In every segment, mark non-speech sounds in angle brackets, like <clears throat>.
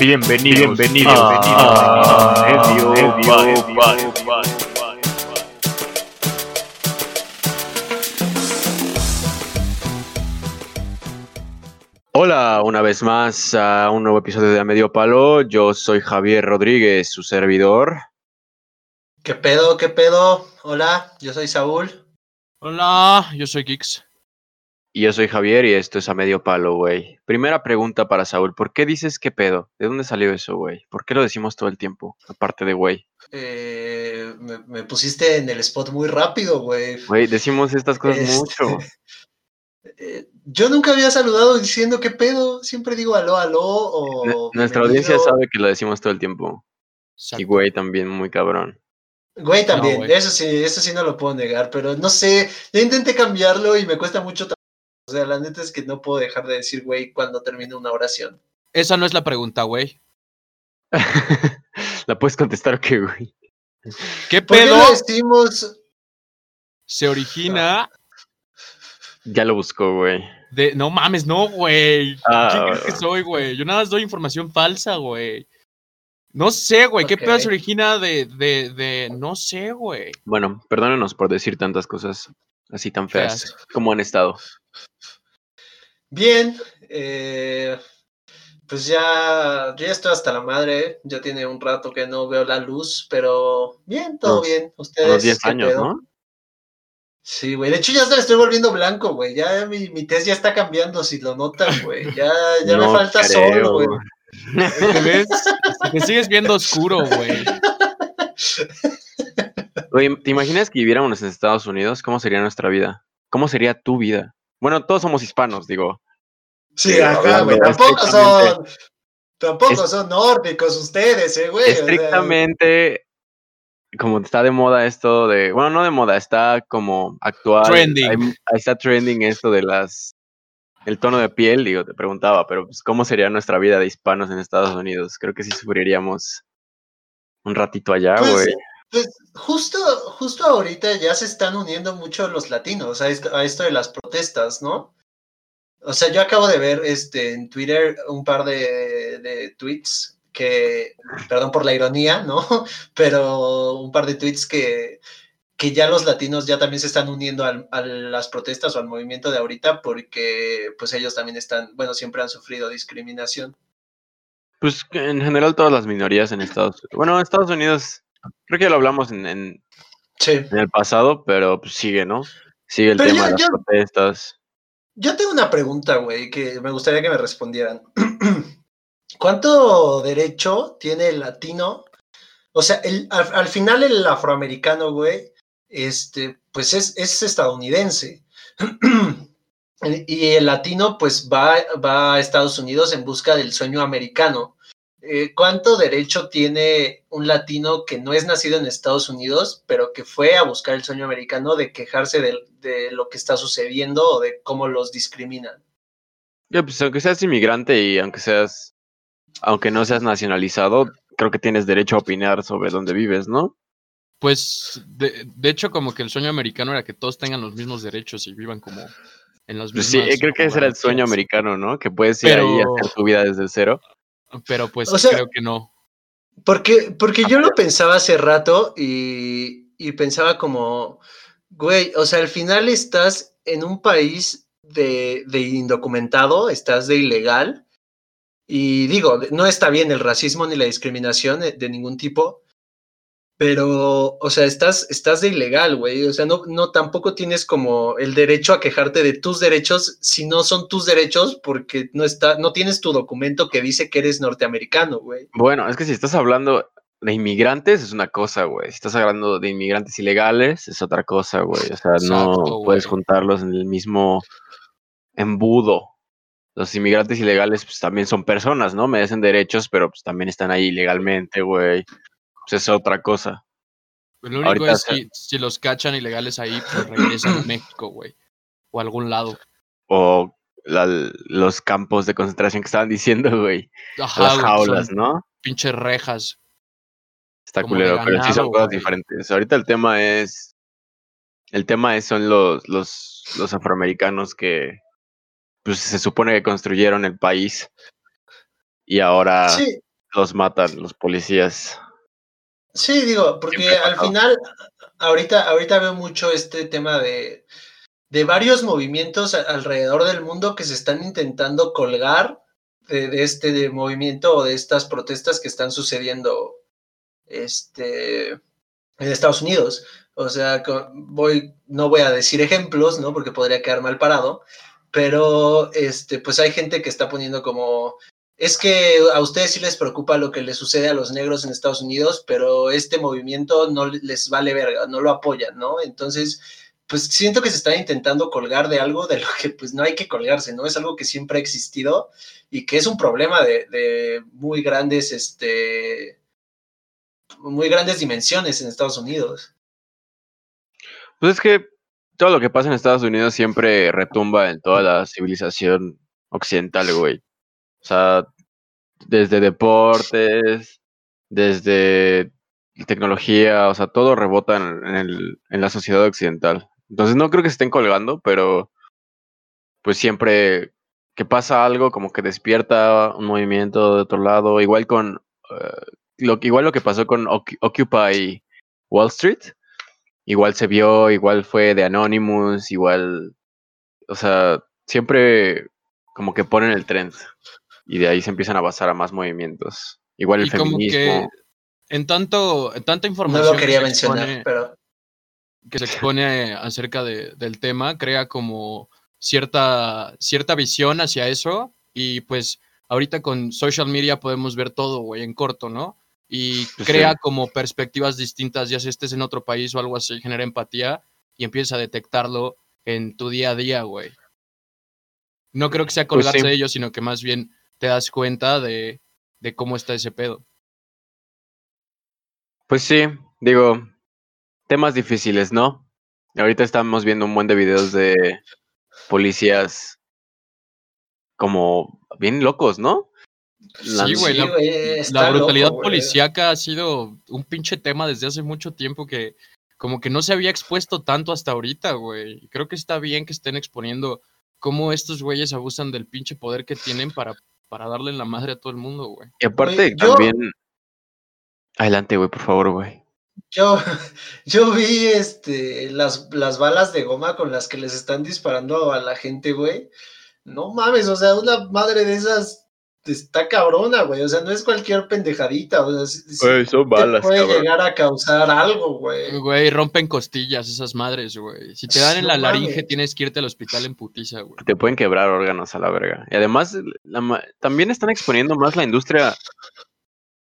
Bienvenido, bienvenido, bienvenido. Hola, una vez más a un nuevo episodio de A Medio Palo. Yo soy Javier Rodríguez, su servidor. ¿Qué pedo? ¿Qué pedo? Hola, yo soy Saúl. Hola, yo soy Kix. Y yo soy Javier y esto es A Medio Palo, güey. Primera pregunta para Saúl. ¿Por qué dices qué pedo? ¿De dónde salió eso, güey? ¿Por qué lo decimos todo el tiempo? Aparte de güey. Eh, me, me pusiste en el spot muy rápido, güey. Güey, decimos estas cosas Este, mucho. <laughs> eh, yo nunca había saludado diciendo qué pedo. Siempre digo aló, aló o. N- Nuestra audiencia sabe que lo decimos todo el tiempo. Y güey también muy cabrón. Güey, también. güey. Eso sí, eso sí no lo puedo negar, pero no sé. Ya intenté cambiarlo y me cuesta mucho trabajo. O sea, la neta es que no puedo dejar de decir güey cuando termino una oración. Esa no es la pregunta, güey. <laughs> ¿La puedes contestar o qué, güey? ¿Qué ¿Por qué pedo lo decimos? se origina Ya lo buscó, güey. de. No mames, no, güey. Ah, ¿Quién crees que soy, güey? Yo nada más doy información falsa, güey. No sé, güey. ¿Qué pedo Ok. se origina de. de, de... No sé, güey. Bueno, perdónenos por decir tantas cosas así tan feas. Feas. como han estado. Bien, eh, pues ya, yo ya estoy hasta la madre, ya tiene un rato que no veo la luz, pero bien, todo bien. Ustedes, Unos 10 ¿qué años, pedo? ¿no? Sí, güey, de hecho ya se me estoy volviendo blanco, güey, ya mi, mi test ya está cambiando, si lo notan, güey, ya, ya me falta creo, sol, güey. ¿Te ves? Te sigues viendo oscuro, güey. Oye, ¿te imaginas que viviéramos en Estados Unidos? ¿Cómo sería nuestra vida? ¿Cómo sería tu vida? Bueno, todos somos hispanos, digo. Sí, ajá, güey, tampoco son, tampoco Es- son nórdicos ustedes, eh, güey. Estrictamente, como está de moda esto de, bueno, no de moda, está como actual. Trending. Está trending esto de las, el tono de piel, digo, te preguntaba, pero pues, ¿cómo sería nuestra vida de hispanos en Estados Unidos? Creo que sí sufriríamos un ratito allá, Pues, güey. Pues justo, justo ahorita ya se están uniendo mucho los latinos a esto, de las protestas, ¿no? O sea, yo acabo de ver este, en Twitter un par de, de tweets que, perdón por la ironía, ¿no? <laughs> Pero un par de tweets que, que ya los latinos ya también se están uniendo al- a las protestas o al movimiento de ahorita porque pues ellos también están, bueno, siempre han sufrido discriminación. Pues en general todas las minorías en Estados Unidos. Bueno, en Estados Unidos, creo que ya lo hablamos en, en, Sí. en el pasado, pero pues sigue, ¿no? Sigue el Pero tema yo- de las yo- protestas. Yo tengo una pregunta, güey, que me gustaría que me respondieran. <clears throat> ¿Cuánto derecho tiene el latino? O sea, el, al, al final el afroamericano, güey, este, pues es, es estadounidense. <clears throat> y el latino, pues va, va a Estados Unidos en busca del sueño americano. Eh, ¿Cuánto derecho tiene un latino que no es nacido en Estados Unidos, pero que fue a buscar el sueño americano de quejarse de, de lo que está sucediendo o de cómo los discriminan? Ya, pues aunque seas inmigrante y aunque seas, aunque no seas nacionalizado, creo que tienes derecho a opinar sobre dónde vives, ¿no? Pues, de, de hecho, como que el sueño americano era que todos tengan los mismos derechos y vivan como en las Pues mismas. sí, creo que ese era el sueño americano, ¿no? Que puedes ir ahí a hacer tu vida desde cero. Pero pues O sea- creo que no. Porque, porque yo lo pensaba hace rato y, y pensaba como, güey, o sea, al final estás en un país de, de indocumentado, estás de ilegal. Y digo, no está bien el racismo ni la discriminación de, de ningún tipo, pero, o sea, estás, estás de ilegal, güey. O sea, no, no tampoco tienes como el derecho a quejarte de tus derechos si no son tus derechos porque no está, no tienes tu documento que dice que eres norteamericano, güey. Bueno, es que si estás hablando de inmigrantes es una cosa, güey. Si estás hablando de inmigrantes ilegales es otra cosa, güey. O sea, no puedes juntarlos en el mismo embudo. Los inmigrantes ilegales pues también son personas, ¿no? Merecen derechos, pero pues también están ahí ilegalmente, güey. Pues es otra cosa. Lo único Ahorita es se- si, si los cachan ilegales ahí, pues regresan a México, güey. O a algún lado. O la- los campos de concentración que estaban diciendo, güey. Ajá, Las jaulas, ¿no? Pinches rejas. Está como culero, pero sí son cosas güey. diferentes. Ahorita el tema es. El tema es, son los, los, los afroamericanos que pues se supone que construyeron el país y ahora Sí, los matan los policías. Sí, digo, porque al final, ahorita, ahorita veo mucho este tema de, de varios movimientos alrededor del mundo que se están intentando colgar de, de este de movimiento o de estas protestas que están sucediendo este, en Estados Unidos. O sea, voy, no voy a decir ejemplos, ¿no? Porque podría quedar mal parado, pero este, pues hay gente que está poniendo como es que a ustedes sí les preocupa lo que les sucede a los negros en Estados Unidos, pero este movimiento no les vale verga, no lo apoyan, ¿no? Entonces, pues siento que se está intentando colgar de algo de lo que pues no hay que colgarse, ¿no? Es algo que siempre ha existido y que es un problema de, de muy grandes, este, muy grandes dimensiones en Estados Unidos. Pues es que todo lo que pasa en Estados Unidos siempre retumba en toda la civilización occidental, güey. O sea, desde deportes, desde tecnología, o sea, todo rebota en, el, en la sociedad occidental. Entonces no creo que estén colgando, pero pues siempre que pasa algo como que despierta un movimiento de otro lado, igual con eh, lo, igual lo que pasó con Oc- Occupy Wall Street, igual se vio, igual fue de Anonymous, igual, o sea, siempre como que ponen el trend y de ahí se empiezan a basar a más movimientos. Igual el Y como que feminismo. en tanto, en tanta No información lo quería que, se mencionar, expone, pero que se expone acerca de- del tema, crea como cierta, cierta visión hacia eso. Y pues ahorita con social media podemos ver todo, güey, en corto, ¿no? Y Pues crea sí. como perspectivas distintas, ya si estés en otro país o algo así, genera empatía y empiezas a detectarlo en tu día a día, güey. No creo que sea Pues colgarse sí. de ello, sino que más bien te das cuenta de, de cómo está ese pedo. Pues sí, digo, temas difíciles, ¿no? Ahorita estamos viendo un buen de videos de policías como bien locos, ¿no? Sí, güey, la- loco, brutalidad güey. policíaca ha sido un pinche tema desde hace mucho tiempo que como que no se había expuesto tanto hasta ahorita, güey. Creo que está bien que estén exponiendo cómo estos güeyes abusan del pinche poder que tienen para, para darle en la madre a todo el mundo, güey. Y aparte Güey, yo- también... Adelante, güey, por favor, güey. Yo, <laughs> yo vi este, las, las balas de goma con las que les están disparando a la gente, güey. No mames, o sea, una madre de esas está cabrona, güey. O sea, no es cualquier pendejadita. O sea, son te puede llegar a causar algo, güey. Güey, rompen costillas esas madres, güey. Si te dan en No la laringe, tienes que irte al hospital en putiza, güey. Te pueden quebrar órganos a la verga. Y además, la también están exponiendo más la industria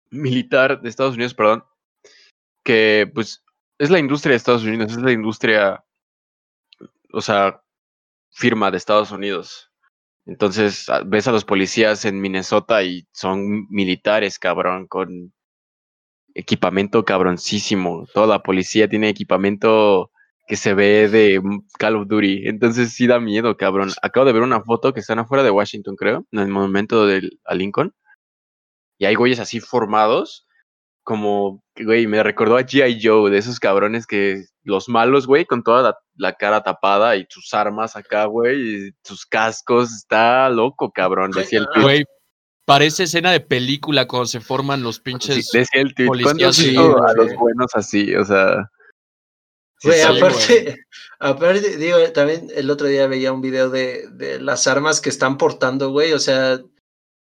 militar de Estados Unidos, perdón, que pues es la industria de Estados Unidos, es la industria, o sea, firma de Estados Unidos. Entonces, a- ves a los policías en Minnesota y son militares, cabrón, con equipamiento cabroncísimo. Toda la policía tiene equipamiento que se ve de Call of Duty. Entonces sí da miedo, cabrón. Acabo de ver una foto que están afuera de Washington, creo, en el monumento del, a Lincoln. Y hay güeyes así formados, como, güey, me recordó a G.I. Joe, de esos cabrones que los malos, güey, con toda la, la cara tapada y sus armas acá, güey, y sus cascos. Está loco, cabrón, Güey, decía el tweet. Güey, parece escena de película cuando se forman los Sí, pinches... decía el tweet. ¿Cuándo has policías, sí, a güey. los buenos así? O sea... sí Güey, aparte, <laughs> aparte, digo, también el otro día veía un video de, de las armas que están portando, güey, o sea,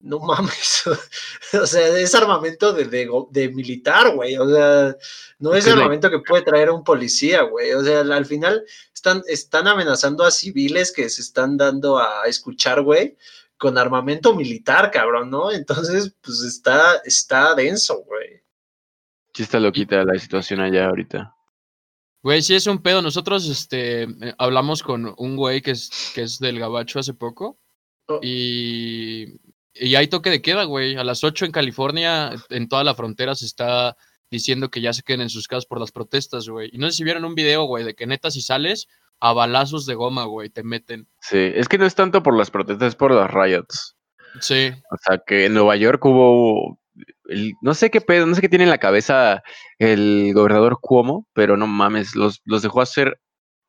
no mames, <laughs> o sea, es armamento de, de, militar, güey, o sea, no es armamento que puede traer un policía, güey, o sea, al final están, están amenazando a civiles que se están dando a escuchar, güey, con armamento militar, cabrón, ¿no? Entonces, pues está, está denso, güey. Sí está loquita la situación allá ahorita. Güey, sí es un pedo. Nosotros este, hablamos con un güey que es, que es del Gabacho hace poco. Oh. Y, y hay toque de queda, güey. A las 8 en California, en toda la frontera, se está diciendo que ya se queden en sus casas por las protestas, güey. Y no sé si vieron un video, güey, de que neta si sales, a balazos de goma, güey, te meten. Sí, es que no es tanto por las protestas, es por las riots. Sí. O sea, que en Nueva York hubo... el- no sé qué pedo, no sé qué tiene en la cabeza el gobernador Cuomo, pero no mames, los, los dejó hacer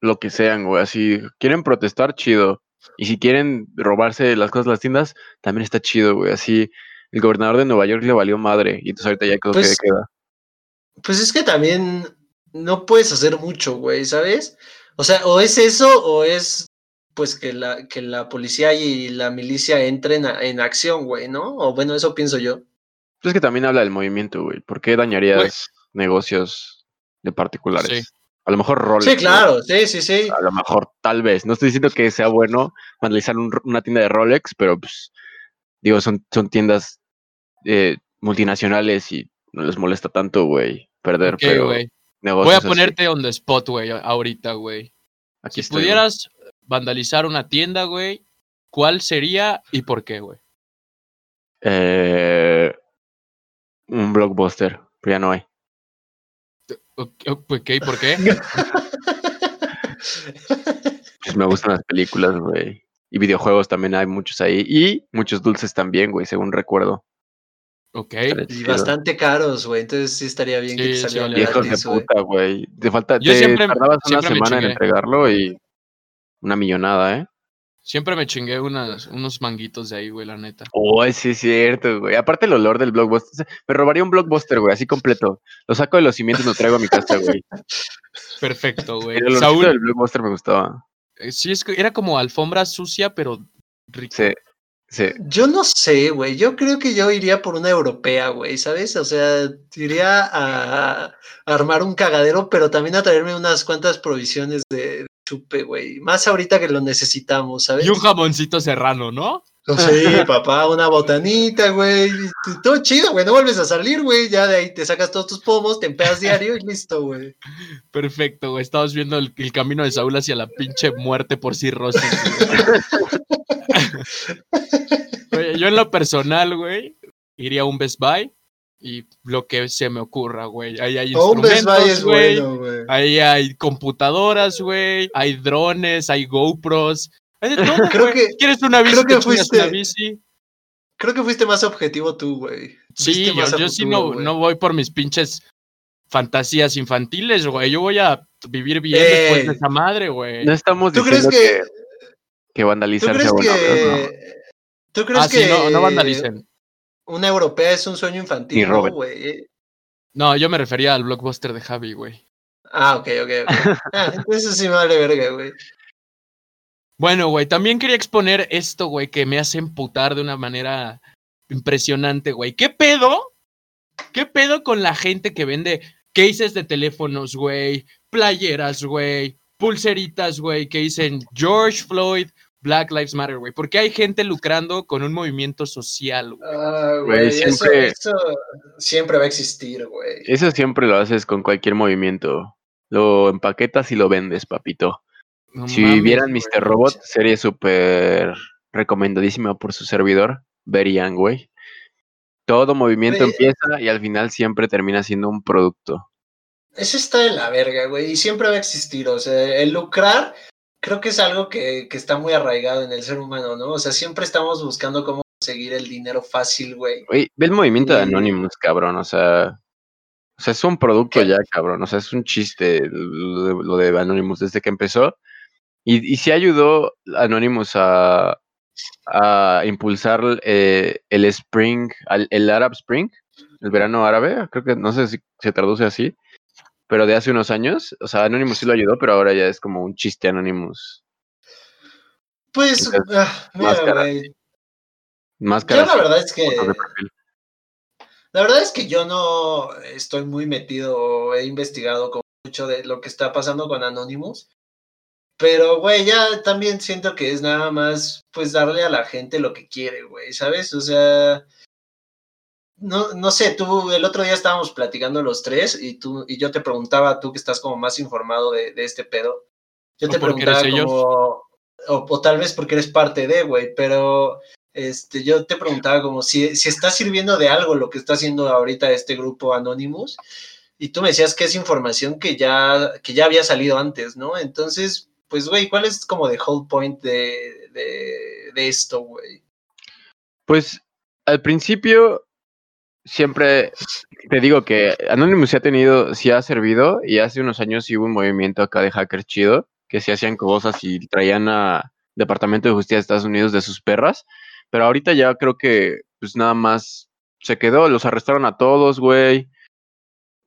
lo que sean, güey. Así, quieren protestar, chido. Y si quieren robarse las cosas de las tiendas, también está chido, güey. Así, el gobernador de Nueva York le valió madre y entonces ahorita ya quedó Pues- que queda. Pues es que también no puedes hacer mucho, güey, ¿sabes? O sea, o es eso o es pues que la, que la policía y la milicia entren a- en acción, güey, ¿no? O bueno, eso pienso yo. Pues es que también habla del movimiento, güey. ¿Por qué dañarías negocios de particulares? Sí. A lo mejor Rolex. Sí, claro, sí, sí, sí. A lo mejor, tal vez. No estoy diciendo que sea bueno vandalizar un- una tienda de Rolex, pero pues, digo, son, son tiendas eh, multinacionales y no les molesta tanto, güey, perder, Ok, pero güey. negocios Voy a así. ponerte on the spot, güey, ahorita, güey. Aquí Si estoy, pudieras vandalizar una tienda, güey, ¿cuál sería y por qué, güey? Eh, un blockbuster, pero ya no hay. Ok, ok, ¿por qué? <laughs> Pues me gustan las películas, güey. Y videojuegos también hay muchos ahí. Y muchos dulces también, güey, según recuerdo. Ok. Y bastante caros, güey. Entonces sí estaría bien que Sí, te sí, salieran vale. Hijos de puta, güey. Te falta, Yo te siempre- tardabas una siempre semana en entregarlo y una millonada, ¿eh? Siempre me chingué unas, unos manguitos de ahí, güey, la neta. Oh, sí es cierto, güey. Aparte el olor del blockbuster. Me robaría un blockbuster, güey, así completo. Lo saco de los cimientos y lo traigo a mi casa, güey. <laughs> Perfecto, güey. El olorcito Saúl, del blockbuster me gustaba. eh, sí, es que era como alfombra sucia, pero rico. Sí, sí. Yo no sé, güey. Yo creo que yo iría por una europea, güey, ¿sabes? O sea, iría a, a armar un cagadero, pero también a traerme unas cuantas provisiones de chupe, güey. Más ahorita que lo necesitamos, ¿sabes? Y un jamoncito serrano, ¿no? Sí, papá, una botanita, güey. Todo chido, güey. No vuelves a salir, güey. Ya de ahí te sacas todos tus pomos, te empedas diario y listo, güey. Perfecto, güey. Estamos viendo el, el camino de Saúl hacia la pinche muerte por cirrosis. güey. <laughs> Güey, yo en lo personal, güey, iría a un Best Buy y lo que se me ocurra, güey. Ahí hay instrumentos, güey. bueno. Ahí hay computadoras, güey. Hay drones, hay GoPros. Hay de todo, <laughs> Creo que- ¿Quieres una bici? creo que fuiste- una bici. Creo que fuiste más objetivo tú, güey. Sí, yo, sí no, no voy por mis pinches fantasías infantiles, güey. Yo voy a vivir bien Ey. después de esa madre, güey. No estamos ¿Tú crees diciendo que, que, que vandalizar ¿Tú crees que, ¿no? ¿tú crees Ah, sí, que no, no vandalicen. Una europea es un sueño infantil, Ni ¿no, roben. güey? No, yo me refería al blockbuster de Javi, güey. Ah, ok, ok, ok. <laughs> Ah, entonces sí me vale verga, güey. Bueno, güey, también quería exponer esto, güey, que me hace emputar de una manera impresionante, güey. ¿Qué pedo? ¿Qué pedo con la gente que vende cases de teléfonos, güey? Playeras, güey. Pulseritas, güey, que dicen George Floyd, Black Lives Matter, güey. Porque hay gente lucrando con un movimiento social, güey. Ah, Güey, güey, eso, siempre- eso siempre va a existir, güey. Eso siempre lo haces con cualquier movimiento. Lo empaquetas y lo vendes, papito. No si mames, vieran güey, Mr. Robot, serie súper recomendadísima por su servidor. Verían, güey. Todo movimiento Güey. empieza y al final siempre termina siendo un producto. Eso está de la verga, güey, y siempre va a existir. O sea, el lucrar creo que es algo que, que está muy arraigado en el ser humano, ¿no? O sea, siempre estamos buscando cómo conseguir el dinero fácil, güey. Güey, ve el movimiento de Anonymous, cabrón. O sea, o sea, es un producto ¿Qué? ya, cabrón. O sea, es un chiste lo de, lo de Anonymous desde que empezó. Y, y sí ayudó Anonymous a, a impulsar eh, el Spring, el Arab Spring, el verano árabe. Creo que no sé si se traduce así, pero de hace unos años. O sea, Anonymous sí lo ayudó, pero ahora ya es como un chiste Anonymous. Pues, Entonces, ah, mira, güey. Máscaras Yo la verdad es que. La verdad es que yo no estoy muy metido o he investigado como mucho de lo que está pasando con Anonymous. Pero, güey, ya también siento que es nada más, pues, darle a la gente lo que quiere, güey, ¿sabes? O sea, no, no sé, tú, el otro día estábamos platicando los tres y tú, y yo te preguntaba, tú que estás como más informado de, de este pedo, yo O te preguntaba eres ellos. como, o, o tal vez porque eres parte de, güey, pero este, yo te preguntaba como si, si está sirviendo de algo lo que está haciendo ahorita este grupo Anonymous, y tú me decías que es información que ya, que ya había salido antes, ¿no? Entonces, pues, güey, ¿cuál es como the whole point de, de, de esto, güey? Pues al principio siempre te digo que Anonymous sí ha tenido, sí ha servido y hace unos años sí hubo un movimiento acá de hackers chido que se hacían cosas y traían a Departamento de Justicia de Estados Unidos de sus perras, pero ahorita ya creo que pues nada más se quedó, los arrestaron a todos, güey.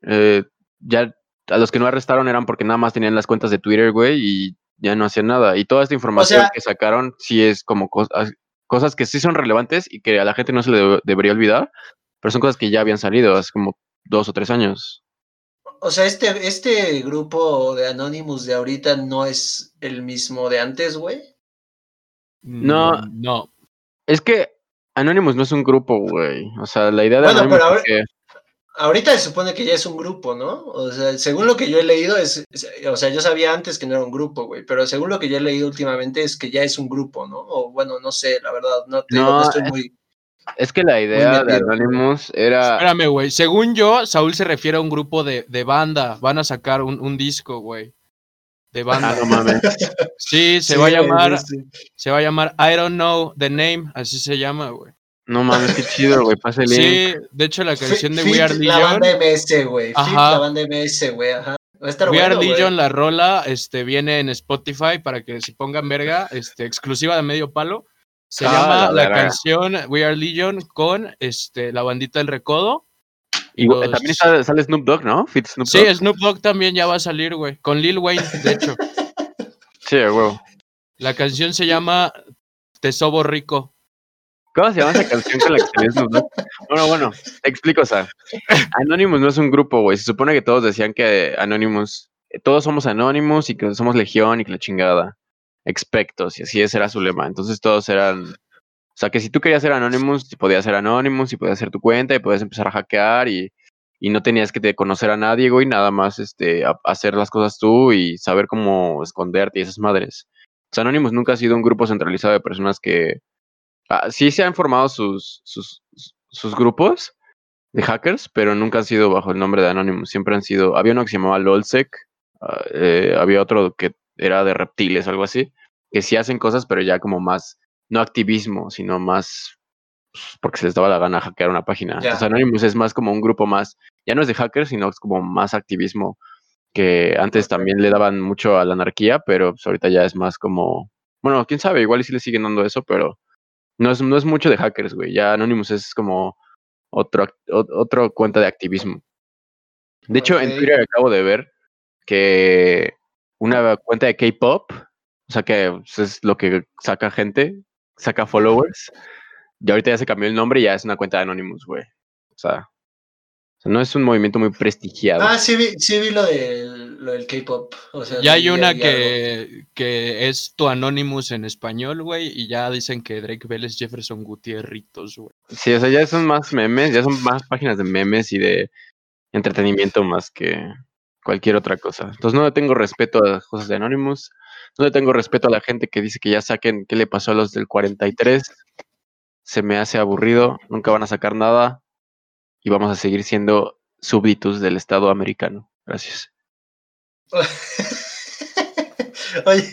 Eh, ya a los que no arrestaron eran porque nada más tenían las cuentas de Twitter, güey, y ya no hacían nada. Y toda esta información sea- que sacaron sí es como cosas, cosas que sí son relevantes y que a la gente no se le debe- debería olvidar, pero son cosas que ya habían salido hace como dos o tres años. O sea, este, este grupo de Anonymous de ahorita no es el mismo de antes, güey. No. Mm, No. Es que Anonymous no es un grupo, güey. O sea, la idea de Bueno, Anonymous pero ahora- es que- Ahorita se supone que ya es un grupo, ¿no? O sea, según lo que yo he leído, es, es- o sea, yo sabía antes que no era un grupo, güey, pero según lo que yo he leído últimamente es que ya es un grupo, ¿no? O bueno, no sé, la verdad, no, te digo, no No, estoy es- muy... es que la idea de. Anonymous era Espérame, güey. Según yo, Saúl se refiere a un grupo de, de banda. Van a sacar un, un disco, güey. De banda. Ah, no mames. <laughs> Sí, se Sí, va a llamar, sí, se va a llamar I don't know the name, así se llama, güey. No mames, qué chido, güey. El link. Sí, de hecho la canción de We Are la banda MS, güey. La banda MS, güey, ajá. Va a estar We Are bueno, güey. Legion, la rola, este, viene en Spotify para que se pongan verga, este, exclusiva de medio palo. Se Ah, llama la la, canción We Are Legion con este, la bandita del recodo. Y los- también sale Snoop Dogg, ¿no? Fit Snoop Sí, Dogg. Snoop Dogg también ya va a salir, güey. Con Lil Wayne, de hecho. <laughs> Sí, güey. La canción se llama Te Sobo Rico. ¿Cómo se llama esa canción con la que salió Snoop Dogg? Bueno, bueno, te explico, o sea. Anonymous no es un grupo, güey. Se supone que todos decían que Anonymous, todos somos Anonymous y que somos Legión y que la chingada. Expectos, y así ese era su lema. Entonces todos eran. O sea, que si tú querías ser Anonymous, podías ser Anonymous y podías hacer tu cuenta y podías empezar a hackear y, y no tenías que te conocer a nadie, güey, nada más este, hacer las cosas tú y saber cómo esconderte y esas madres. O sea, Anonymous nunca ha sido un grupo centralizado de personas que, Ah, sí se han formado sus, sus, sus grupos de hackers, pero nunca han sido bajo el nombre de Anonymous. Siempre han sido. Había uno que se llamaba LOLSEC, ah, eh, había otro que era de reptiles, algo así, que sí hacen cosas, pero ya como más, no activismo, sino más pues, porque se les daba la gana hackear una página. Entonces Anonymous es más como un grupo más, ya no es de hackers, sino es como más activismo, que antes también le daban mucho a la anarquía, pero pues ahorita ya es más como, bueno, quién sabe, igual y sí le siguen dando eso, pero no es, no es mucho de hackers, güey. Ya Anonymous es como otro, otro cuenta de activismo. De hecho, en. Twitter acabo de ver que una cuenta de K-pop, o sea que pues, es lo que saca gente, saca followers, y ahorita ya se cambió el nombre y ya es una cuenta de Anonymous, güey. O sea, o sea, no es un movimiento muy prestigiado. Ah, sí vi, sí vi lo del, lo del K-pop. O sea, Ya hay una que, que es tu Anonymous en español, güey, y ya dicen que Drake Bell es Jefferson Gutierritos, güey. Sí, o sea, ya son más memes, ya son más páginas de memes y de entretenimiento más que cualquier otra cosa. Entonces no le tengo respeto a las cosas de Anonymous, no le tengo respeto a la gente que dice que ya saquen qué le pasó a los del 43. Se me hace aburrido, nunca van a sacar nada y vamos a seguir siendo súbditos del Estado americano. Gracias. <laughs> Oye,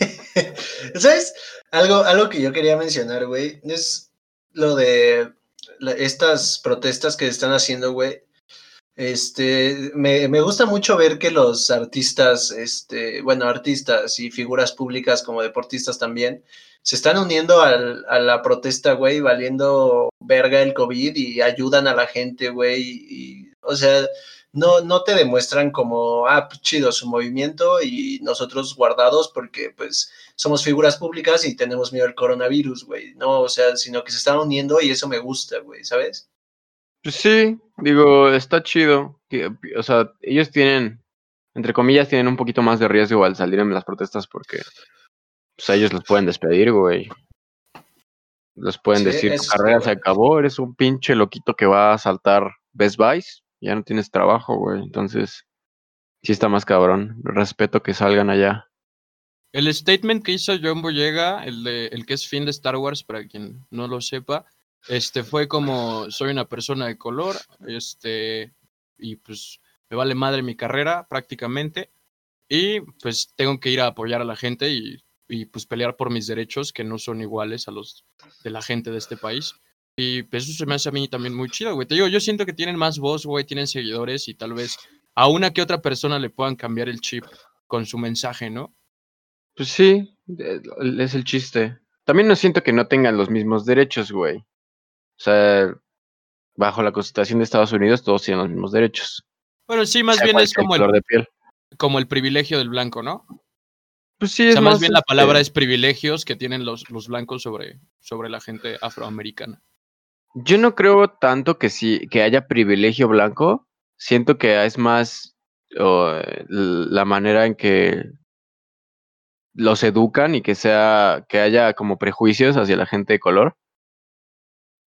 ¿sabes? Algo, algo que yo quería mencionar, güey, es lo de estas protestas que están haciendo, güey. Este, me, me gusta mucho ver que los artistas, este, bueno, artistas y figuras públicas como deportistas también, se están uniendo al- a la protesta, güey, valiendo verga el COVID y ayudan a la gente, güey, y, o sea, no, no te demuestran como, ah, pues, chido su movimiento y nosotros guardados porque pues somos figuras públicas y tenemos miedo al coronavirus, güey, no, o sea, sino que se están uniendo y eso me gusta, güey, ¿sabes? Pues sí, digo, está chido. o sea, ellos tienen, entre comillas, tienen un poquito más de riesgo al salir en las protestas porque pues, a ellos los pueden despedir, güey. Los pueden Sí, decir, tu carrera se acabó, eres un pinche loquito que va a saltar Best Buys, ya no tienes trabajo, güey. Entonces, sí está más cabrón. Respeto que salgan allá. El statement que hizo John Boyega, el, de, el que es fin de Star Wars, para quien no lo sepa, este fue como soy una persona de color, este, y pues me vale madre mi carrera prácticamente, y pues tengo que ir a apoyar a la gente y, y pues pelear por mis derechos que no son iguales a los de la gente de este país. Y pues eso se me hace a mí también muy chido, güey. Te digo, yo siento que tienen más voz, güey, tienen seguidores y tal vez a una que otra persona le puedan cambiar el chip con su mensaje, ¿no? Pues sí, es el chiste. También no siento que no tengan los mismos derechos, güey. O sea, bajo la Constitución de Estados Unidos todos tienen los mismos derechos. Bueno, sí, más sea bien es como color el, de piel. como el privilegio del blanco, ¿no? Pues sí, O es sea, más bien la este, palabra es privilegios que tienen los, los blancos sobre, sobre la gente afroamericana. Yo no creo tanto que sí, que haya privilegio blanco. Siento que es más la manera en que los educan y que sea, que haya como prejuicios hacia la gente de color.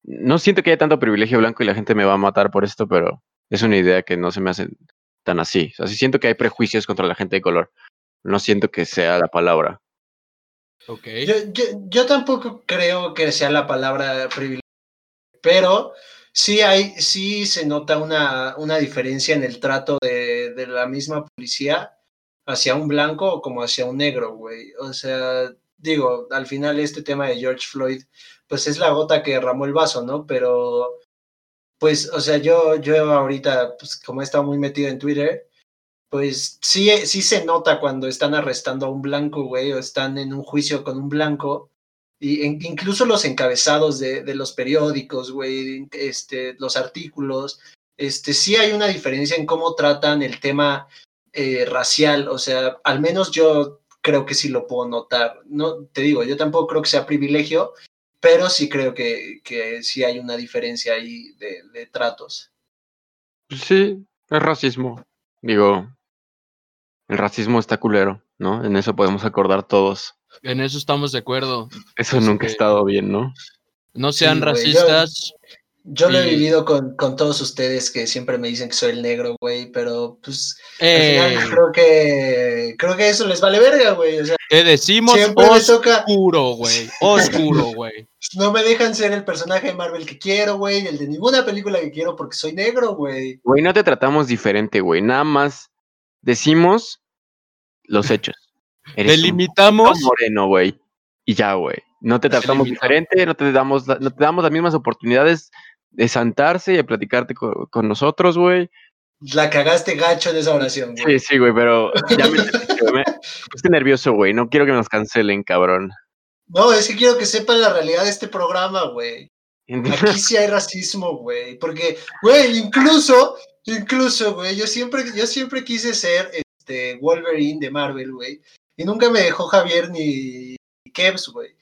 No siento que haya tanto privilegio blanco y la gente me va a matar por esto, pero es una idea que no se me hace tan así. O sea, sí siento que hay prejuicios contra la gente de color. No siento que sea la palabra. Ok. Yo, yo, yo tampoco creo que sea la palabra privilegio, pero sí hay, sí se nota una, una diferencia en el trato de, de la misma policía hacia un blanco como hacia un negro, güey. O sea, digo, al final este tema de George Floyd, pues es la gota que derramó el vaso, ¿no? Pero, pues, o sea, yo, yo ahorita, pues como he estado muy metido en Twitter, pues sí, sí se nota cuando están arrestando a un blanco, güey, o están en un juicio con un blanco. Y incluso los encabezados de, de los periódicos, güey, este, los artículos, este, sí hay una diferencia en cómo tratan el tema eh, racial. O sea, al menos yo creo que sí lo puedo notar. No, te digo, yo tampoco creo que sea privilegio, pero sí creo que, que sí hay una diferencia ahí de, de tratos. Pues sí, es racismo. Digo, el racismo está culero, ¿no? En eso podemos acordar todos. En eso estamos de acuerdo. Eso Pues, nunca ha estado bien, ¿no? No sean güey, yo- racistas. Yo lo he vivido con, con todos ustedes que siempre me dicen que soy el negro, güey, pero pues al Eh, final creo que creo que eso les vale verga, güey. O sea, te decimos siempre me toca, oscuro, güey. <laughs> Oscuro, güey. no me dejan ser el personaje de Marvel que quiero, güey, el de ninguna película que quiero porque soy negro, güey. Güey, no te tratamos diferente, güey. Nada más decimos los hechos. <laughs> Eres un Delimitamos. puto moreno, güey. Y ya, güey. No te tratamos Delimitamos. diferente, no te damos, la- no te damos las mismas oportunidades de sentarse y de platicarte co- con, nosotros, güey. La cagaste gacho en esa oración, güey. Sí, sí, güey, pero ya me, <laughs> me puse nervioso, güey. No quiero que nos cancelen, cabrón. No, es que quiero que sepan la realidad de este programa, güey. Aquí sí hay racismo, güey. Porque, güey, incluso, incluso, güey, yo siempre, yo siempre quise ser este Wolverine de Marvel, güey. Y nunca me dejó Javier ni Kevs, güey.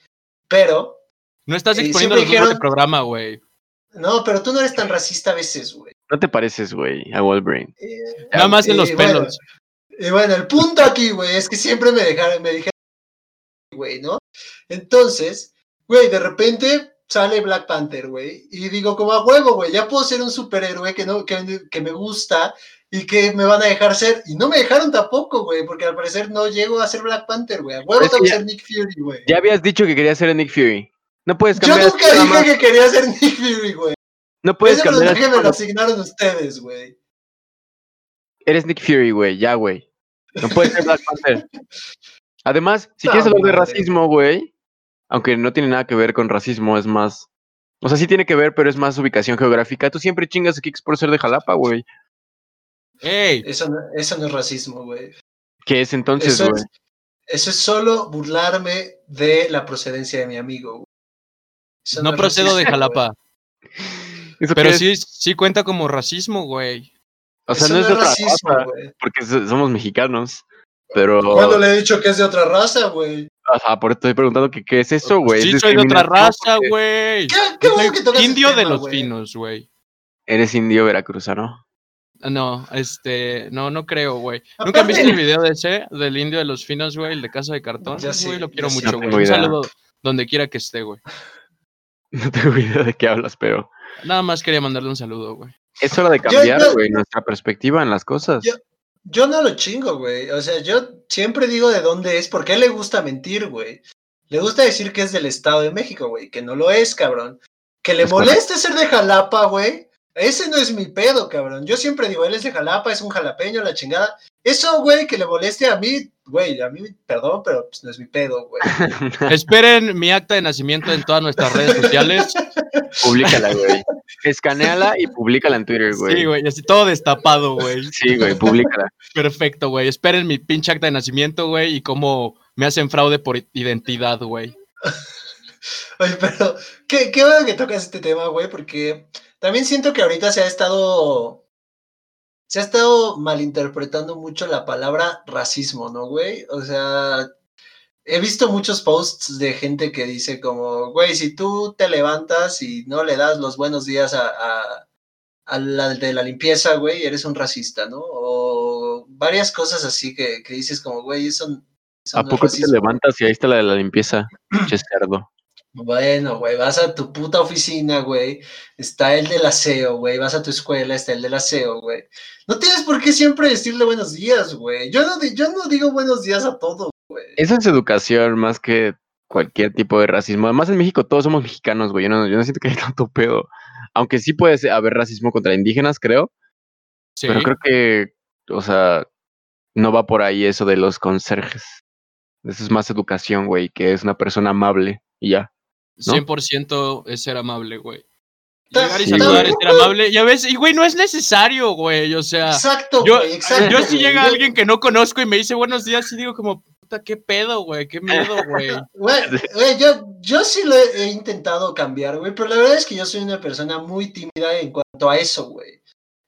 Pero, No estás Eh, exponiendo siempre los dijeron- del programa, güey. No, pero tú no eres tan racista a veces, güey. No te pareces, güey, a Wolverine. Eh, Nada más en eh, los bueno, pelos. Y bueno, el punto aquí, güey, es que siempre me dejaron, me dijeron, güey, ¿no? Entonces, güey, de repente sale Black Panther, güey, y digo, como a huevo, güey, ya puedo ser un superhéroe que, no, que, que me gusta y que me van a dejar ser. Y no me dejaron tampoco, güey, porque al parecer no llego a ser Black Panther, güey. A huevo tengo que ser Nick Fury, güey. Ya habías dicho que querías ser Nick Fury. No puedes Yo cambiar. nunca nada más- dije que quería ser <laughs> Nick Fury, güey. No puedes Ese cambiar. personaje me lo asignaron ustedes, güey. Eres Nick Fury, güey, ya, güey. No puedes ser Black Panther. <laughs> Además, si No, quieres hablar de racismo, güey, aunque no tiene nada que ver con racismo, es más. O sea, sí tiene que ver, pero es más ubicación geográfica. Tú siempre chingas a Kicks por ser de Jalapa, güey. ¡Ey! Eso no, eso no es racismo, güey. ¿Qué es entonces, Eso güey? es, eso es solo burlarme de la procedencia de mi amigo. Eso No es procedo de Jalapa. ¿Eso Pero es? sí, sí cuenta como racismo, güey. O sea, Eso no es de otra racismo, raza, güey. porque so- somos mexicanos. Pero. ¿Cuándo le he dicho que es de otra raza, güey? Ajá, por eso estoy preguntando que qué es eso, güey. sí, Es soy de otra raza, porque güey. ¿Qué, qué bueno que tocas Indio de los güey. finos, güey. Eres indio veracruzano. No, este, no, no creo, güey. Aparte- ¿Nunca han visto el video de ese, del indio de los finos, güey, el de Casa de Cartón? Ya güey, lo quiero mucho, No güey. Un saludo donde quiera que esté, güey. No tengo idea de qué hablas, pero. Nada más quería mandarle un saludo, güey. Es hora de cambiar, yo- güey, nuestra perspectiva en las cosas. Yo- Yo no lo chingo, güey. O sea, yo siempre digo de dónde es, porque a él le gusta mentir, güey. Le gusta decir que es del Estado de México, güey, que no lo es, cabrón. Que le Es correcto. moleste ser de Jalapa, güey. Ese no es mi pedo, cabrón. Yo siempre digo, él es de Jalapa, es un jalapeño, la chingada. Eso, güey, que le moleste a mí, güey, a mí, perdón, pero pues, no es mi pedo, güey. <laughs> Esperen mi acta de nacimiento en todas nuestras redes sociales. <laughs> Públicala, güey. Escaneala y públicala en Twitter, güey. Sí, güey, así todo destapado, güey. Sí, güey, públicala. Perfecto, güey. Esperen mi pinche acta de nacimiento, güey, y cómo me hacen fraude por identidad, güey. <laughs> Oye, pero qué, qué bueno que tocas este tema, güey, porque también siento que ahorita se ha estado, se ha estado malinterpretando mucho la palabra racismo, ¿no, güey? O sea, he visto muchos posts de gente que dice como, güey, si tú te levantas y no le das los buenos días a, a, a la de la limpieza, güey, eres un racista, ¿no? O varias cosas así que, que dices como, güey, eso, eso ¿A no es poco tú te racismo, güey". levantas y ahí está la de la limpieza? <clears throat> Che cerdo. Bueno, güey, vas a tu puta oficina, güey. Está el del aseo, güey. Vas a tu escuela, está el del aseo, güey. No tienes por qué siempre decirle buenos días, güey. Yo no, di- yo no digo buenos días a todo, güey. Eso es educación más que cualquier tipo de racismo. Además, en México todos somos mexicanos, güey. Yo no, yo no siento que hay tanto pedo. Aunque sí puede ser- haber racismo contra indígenas, creo. Sí, Pero creo que, o sea, no va por ahí eso de los conserjes. Eso es más educación, güey, que es una persona amable y ya. ¿No? 100% es ser amable, güey. Llegar y sí, saludar es güey. ser amable. Y a veces, y güey, no es necesario, güey. O sea, Exacto, yo, güey, exacto. yo si llega alguien que no conozco y me dice buenos días y digo como, puta, qué pedo, güey, qué miedo, güey. <laughs> Güey, güey, yo, yo sí lo he, he intentado cambiar, güey, pero la verdad es que yo soy una persona muy tímida en cuanto a eso, güey.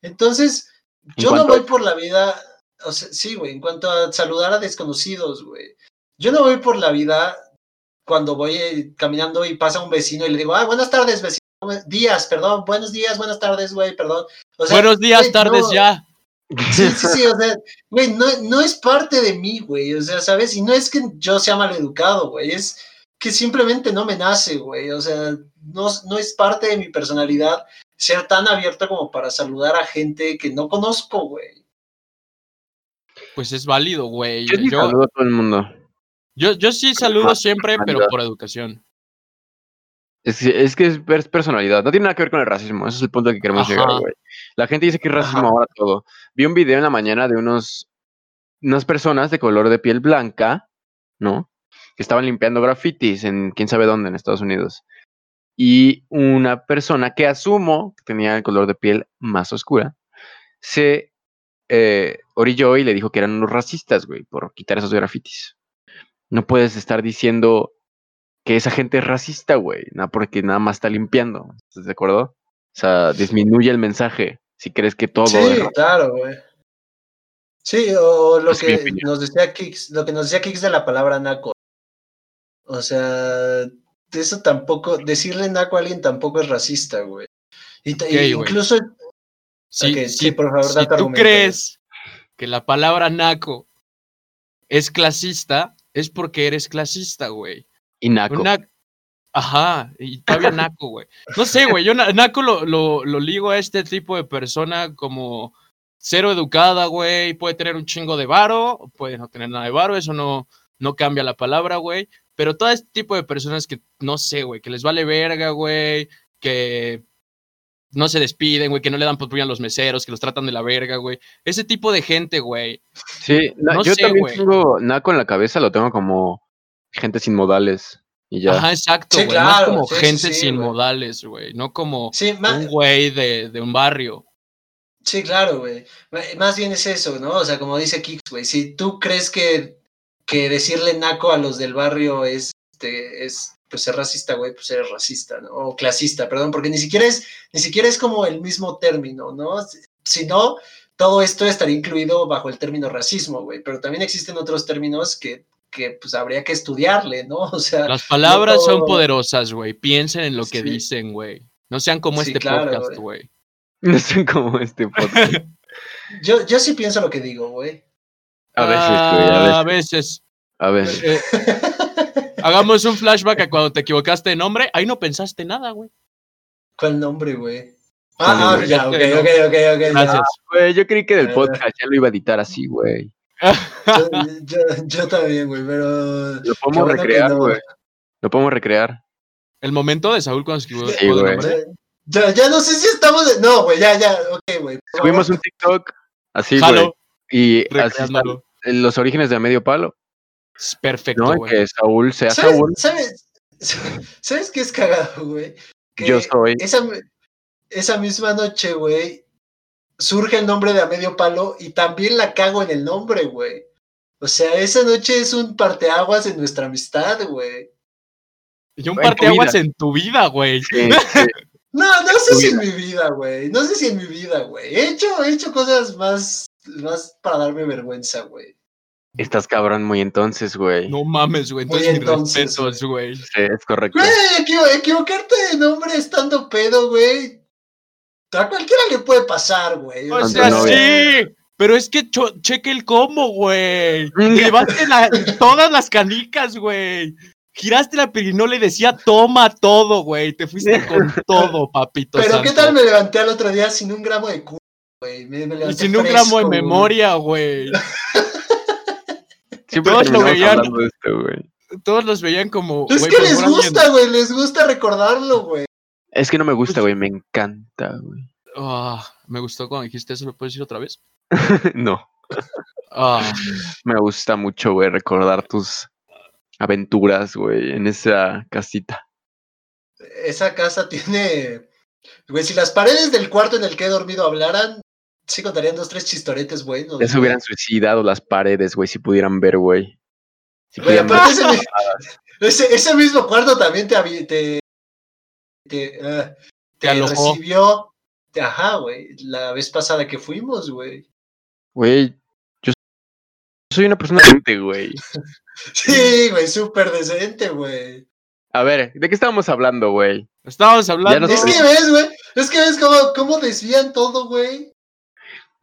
Entonces, yo no voy por la vida, o sea, sí, güey, en cuanto a saludar a desconocidos, güey. Yo no voy por la vida cuando voy eh, caminando y pasa un vecino y le digo, ah, buenas tardes, vecino, días, perdón, buenos días, buenas tardes, güey, perdón. O sea, buenos días, güey, tardes no- ya. Sí, sí, sí, o sea, güey, no, no es parte de mí, güey, o sea, ¿sabes? Y no es que yo sea maleducado, güey, es que simplemente no me nace, güey, o sea, no, no es parte de mi personalidad ser tan abierto como para saludar a gente que no conozco, güey. Pues es válido, güey. Yo, saludo a todo el mundo. Yo, yo sí saludo siempre, pero por educación. Es, que- es que es per- personalidad. No tiene nada que ver con el racismo. Ese es el punto al que queremos Ajá. llegar, güey. La gente dice que es racismo Ajá. ahora todo. Vi un video en la mañana de unos unas personas de color de piel blanca, ¿no? Que estaban limpiando grafitis en quién sabe dónde, en Estados Unidos. Y una persona que asumo que tenía el color de piel más oscura, se eh, orilló y le dijo que eran unos racistas, güey, por quitar esos grafitis. No puedes estar diciendo que esa gente es racista, güey, nada porque nada más está limpiando. ¿Estás de acuerdo? O sea, disminuye el mensaje si crees que todo Sí, es claro, güey. Sí, o lo Es que nos decía Kix, lo que nos decía Kix de la palabra naco. O sea, eso tampoco, decirle naco a alguien tampoco es racista, güey. Y, incluso, Si, Ok, si- sí, por favor, si tú argumento, crees que la palabra naco es clasista, es porque eres clasista, güey. y naco. Ajá, y todavía naco, güey. No sé, güey, yo na- naco lo, lo, lo ligo a este tipo de persona como cero educada, güey. Puede tener un chingo de varo, puede no tener nada de varo, eso no, no cambia la palabra, güey. Pero todo este tipo de personas que, no sé, güey, que les vale verga, güey, que no se despiden, güey, que no le dan propina a los meseros, que los tratan de la verga, güey. Ese tipo de gente, güey. Sí, no yo sé, también güey. tengo naco en la cabeza, lo tengo como gente sin modales. Y ya. Ajá, exacto, Sí, güey. Más claro, como sí, gente sí, sin güey. modales, güey. No como un güey de, de un barrio. Sí, claro, güey. Más bien es eso, ¿no? O sea, como dice Kix, güey, si tú crees que, que decirle naco a los del barrio es, este, es pues ser racista, güey, pues eres racista, ¿no? O clasista, perdón, porque ni siquiera es, ni siquiera es como el mismo término, ¿no? Si- Si no, todo esto estaría incluido bajo el término racismo, güey, pero también existen otros términos que, que pues habría que estudiarle, ¿no? <laughs> O sea, Las palabras son todo- poderosas, güey. Piensen en lo que Sí. dicen, güey. No sean como Sí, este claro, podcast, güey. <laughs> No sé cómo este podcast. <laughs> yo, yo sí pienso lo que digo, güey. A veces, güey, a Ah, veces. a A veces. Hagamos un flashback a cuando te equivocaste de nombre. Ahí no pensaste nada, güey. ¿Cuál nombre, güey? ¿Cuál Ah, ah, nombre? ya, ok, ok, ok, ok. Gracias. Güey, yo creí que del Eh. podcast ya lo iba a editar así, güey. Yo, yo, yo también, güey, pero. Lo podemos recrear, no. güey. Lo podemos recrear. El momento de Saúl cuando se equivocó Sí, de güey. nombre. Ya, ya no sé si estamos. de- No, güey, ya, ya, ok, güey. Subimos un TikTok así, güey. Y así los orígenes de a medio palo, Es Perfecto, ¿no? güey. Que Saúl sea ¿Sabes, Saúl. ¿sabes, <laughs> ¿Sabes qué es cagado, güey? Que Yo soy. Esa, esa misma noche, güey, surge el nombre de A Medio Palo y también la cago en el nombre, güey. O sea, esa noche es un parteaguas en nuestra amistad, güey. Y un En parteaguas en tu vida, güey. Sí, <laughs> sí. No, no sé si en mi vida, güey. No sé si en mi vida, güey. He hecho, he hecho cosas más, más para darme vergüenza, güey. Estás cabrón muy entonces, güey. No mames, güey. Muy Entonces, mis entonces, respetos, güey. Sí, es correcto. Güey, equivo- equivocarte de nombre estando pedo, güey. A cualquiera le puede pasar, güey. O sea, sí. Pero es que cheque el combo, güey. Te Llevaste la- todas las canicas, güey. Giraste la pirinola y decía, toma todo, güey. Te fuiste con <laughs> todo, papito. Pero ¿qué tal me levanté al otro día sin un gramo de culo, güey? Me, me Y sin un gramo de memoria, güey. <laughs> Siempre todos lo veían. hablando de esto, güey. Todos los veían como. Es que les gusta, güey. Les gusta recordarlo, güey. Es que no me gusta, güey. Me encanta, güey. Ah, me gustó cuando dijiste eso, ¿lo puedes decir otra vez? <laughs> no. Ah, Me gusta mucho, güey, recordar tus aventuras, güey, en esa casita. Esa casa tiene. Güey, si las paredes del cuarto en el que he dormido hablaran, sí contarían dos, tres chistoretes buenos. Ya se güey. hubieran suicidado las paredes, güey, si pudieran ver, güey. Si Güey, aparte ese, <laughs> ese, ese mismo cuarto también te, te, te, ah, te alojó. recibió. te- Ajá, güey. La vez pasada que fuimos, güey. Güey, yo soy una persona decente, güey. <laughs> Sí, güey, súper decente, güey. A ver, ¿de qué estábamos hablando, güey? estábamos hablando. Es que ves, güey. Es que ves cómo, cómo desvían todo, güey.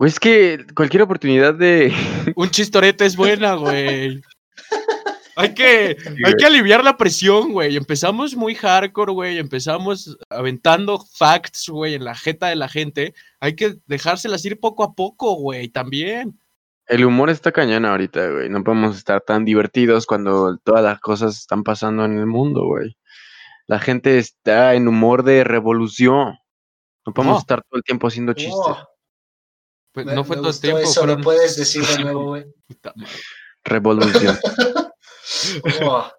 Es que cualquier oportunidad de... <laughs> Un chistorete es buena, güey. <laughs> Hay que, hay que aliviar la presión, güey. Empezamos muy hardcore, güey. Empezamos aventando facts, güey, en la jeta de la gente. Hay que dejárselas ir poco a poco, güey, también. El humor está cañón ahorita, güey. No podemos estar tan divertidos cuando todas las cosas están pasando en el mundo, güey. La gente está en humor de revolución. No podemos Oh. estar todo el tiempo haciendo chistes. Oh, Pues me- no fue me todo el tiempo. Eso fueron- lo puedes decir de nuevo, güey. <laughs> Revolución. <laughs> Oh,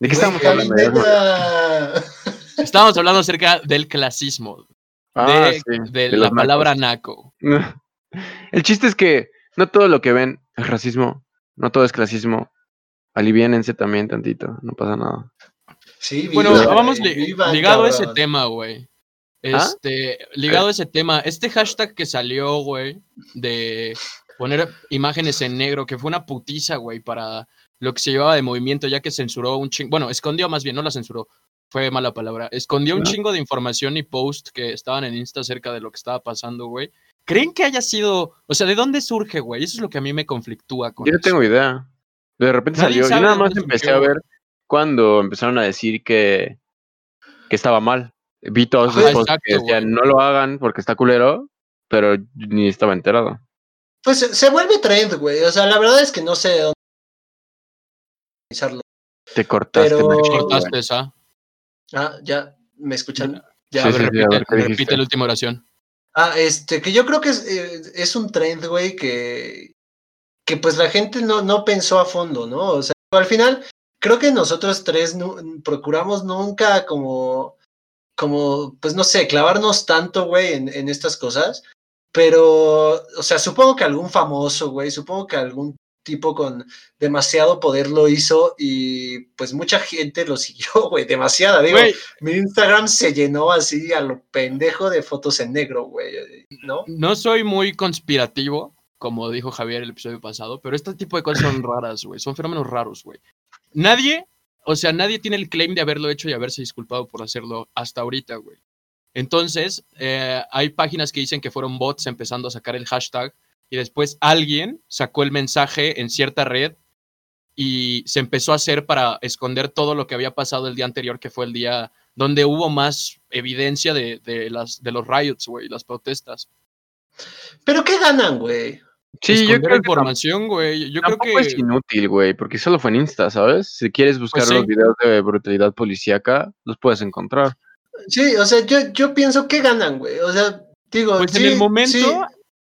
¿De qué estamos hablando? <laughs> Estábamos hablando acerca del clasismo, Ah, de, sí, de de la palabra nacos. naco. El chiste es que no todo lo que ven es racismo. No todo es clasismo. Aliviánense también tantito. No pasa nada. Sí, Bueno, vivan, vamos ligado a ese tema, güey. ¿Ah? Este, ligado a ese tema, este hashtag que salió, güey, de poner imágenes en negro, que fue una putiza, güey, para lo que se llevaba de movimiento, ya que censuró un chingo, bueno, escondió más bien, no la censuró, fue mala palabra, escondió un chingo de información y post que estaban en Insta acerca de lo que estaba pasando, güey. ¿Creen que haya sido, o sea, de dónde surge, güey? Eso es lo que a mí me conflictúa con Yo no tengo idea. De repente Nadie salió. Yo nada más empecé surgió, a ver cuando empezaron a decir que, que estaba mal. Vi todos los posts exacto, que decían no lo hagan porque está culero, pero ni estaba enterado. Pues se- vuelve trend, güey. O sea, la verdad es que no sé de dónde organizarlo. Te cortaste. Pero-. Cortaste esa. Ah, ya, ¿me escuchan? Ya, Sí, a sí, ver. sí, a ver, ¿qué repite, la última oración. Ah, este, que yo creo que es, eh, es un trend, güey, que, que pues la gente no, no pensó a fondo, ¿no? O sea, al final, creo que nosotros tres procuramos nunca como, como, pues no sé, clavarnos tanto, güey, en, en estas cosas. Pero, o sea, supongo que algún famoso, güey, supongo que algún tipo con demasiado poder lo hizo y pues mucha gente lo <laughs> siguió, güey, demasiada, digo. Mi Instagram se llenó así a lo pendejo de fotos en negro, güey, ¿no? no soy muy conspirativo, como dijo Javier el episodio pasado, pero este tipo de cosas son raras, güey. Son fenómenos raros, güey. Nadie, o sea, nadie tiene el claim de haberlo hecho y haberse disculpado por hacerlo hasta ahorita, güey. Entonces, eh, hay páginas que dicen que fueron bots empezando a sacar el hashtag y después alguien sacó el mensaje en cierta red y se empezó a hacer para esconder todo lo que había pasado el día anterior, que fue el día donde hubo más evidencia de, las, de los riots, güey, las protestas. Pero ¿qué ganan, güey? Sí, yo creo información, güey. Yo creo tampoco que es inútil, güey, porque solo fue en Insta, ¿sabes? Si quieres buscar Pues sí. los videos de brutalidad policíaca, los puedes encontrar. Sí, o sea, yo, yo pienso que ganan, güey. O sea, digo, Pues sí, en el momento, sí,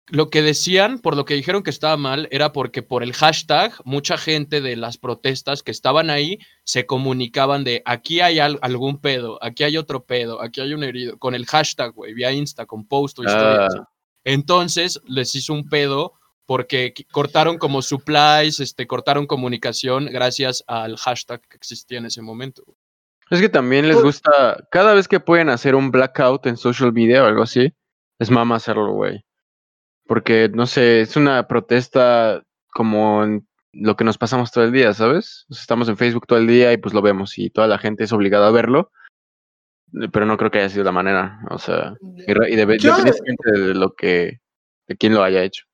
lo que decían, por lo que dijeron que estaba mal, era porque por el hashtag, mucha gente de las protestas que estaban ahí se comunicaban de aquí hay al- algún pedo, aquí hay otro pedo, aquí hay un herido, con el hashtag, güey, vía Insta, con post o historias. Ah. Entonces les hizo un pedo porque cortaron como supplies, este, cortaron comunicación gracias al hashtag que existía en ese momento. Es que también les Pues- gusta, cada vez que pueden hacer un blackout en social media o algo así, es mama hacerlo, güey. Porque, no sé, es una protesta como en lo que nos pasamos todo el día, ¿sabes? Estamos en Facebook todo el día y pues lo vemos y toda la gente es obligada a verlo. Pero no creo que haya sido la manera, o sea, y, y independientemente de lo que, de quién lo haya hecho.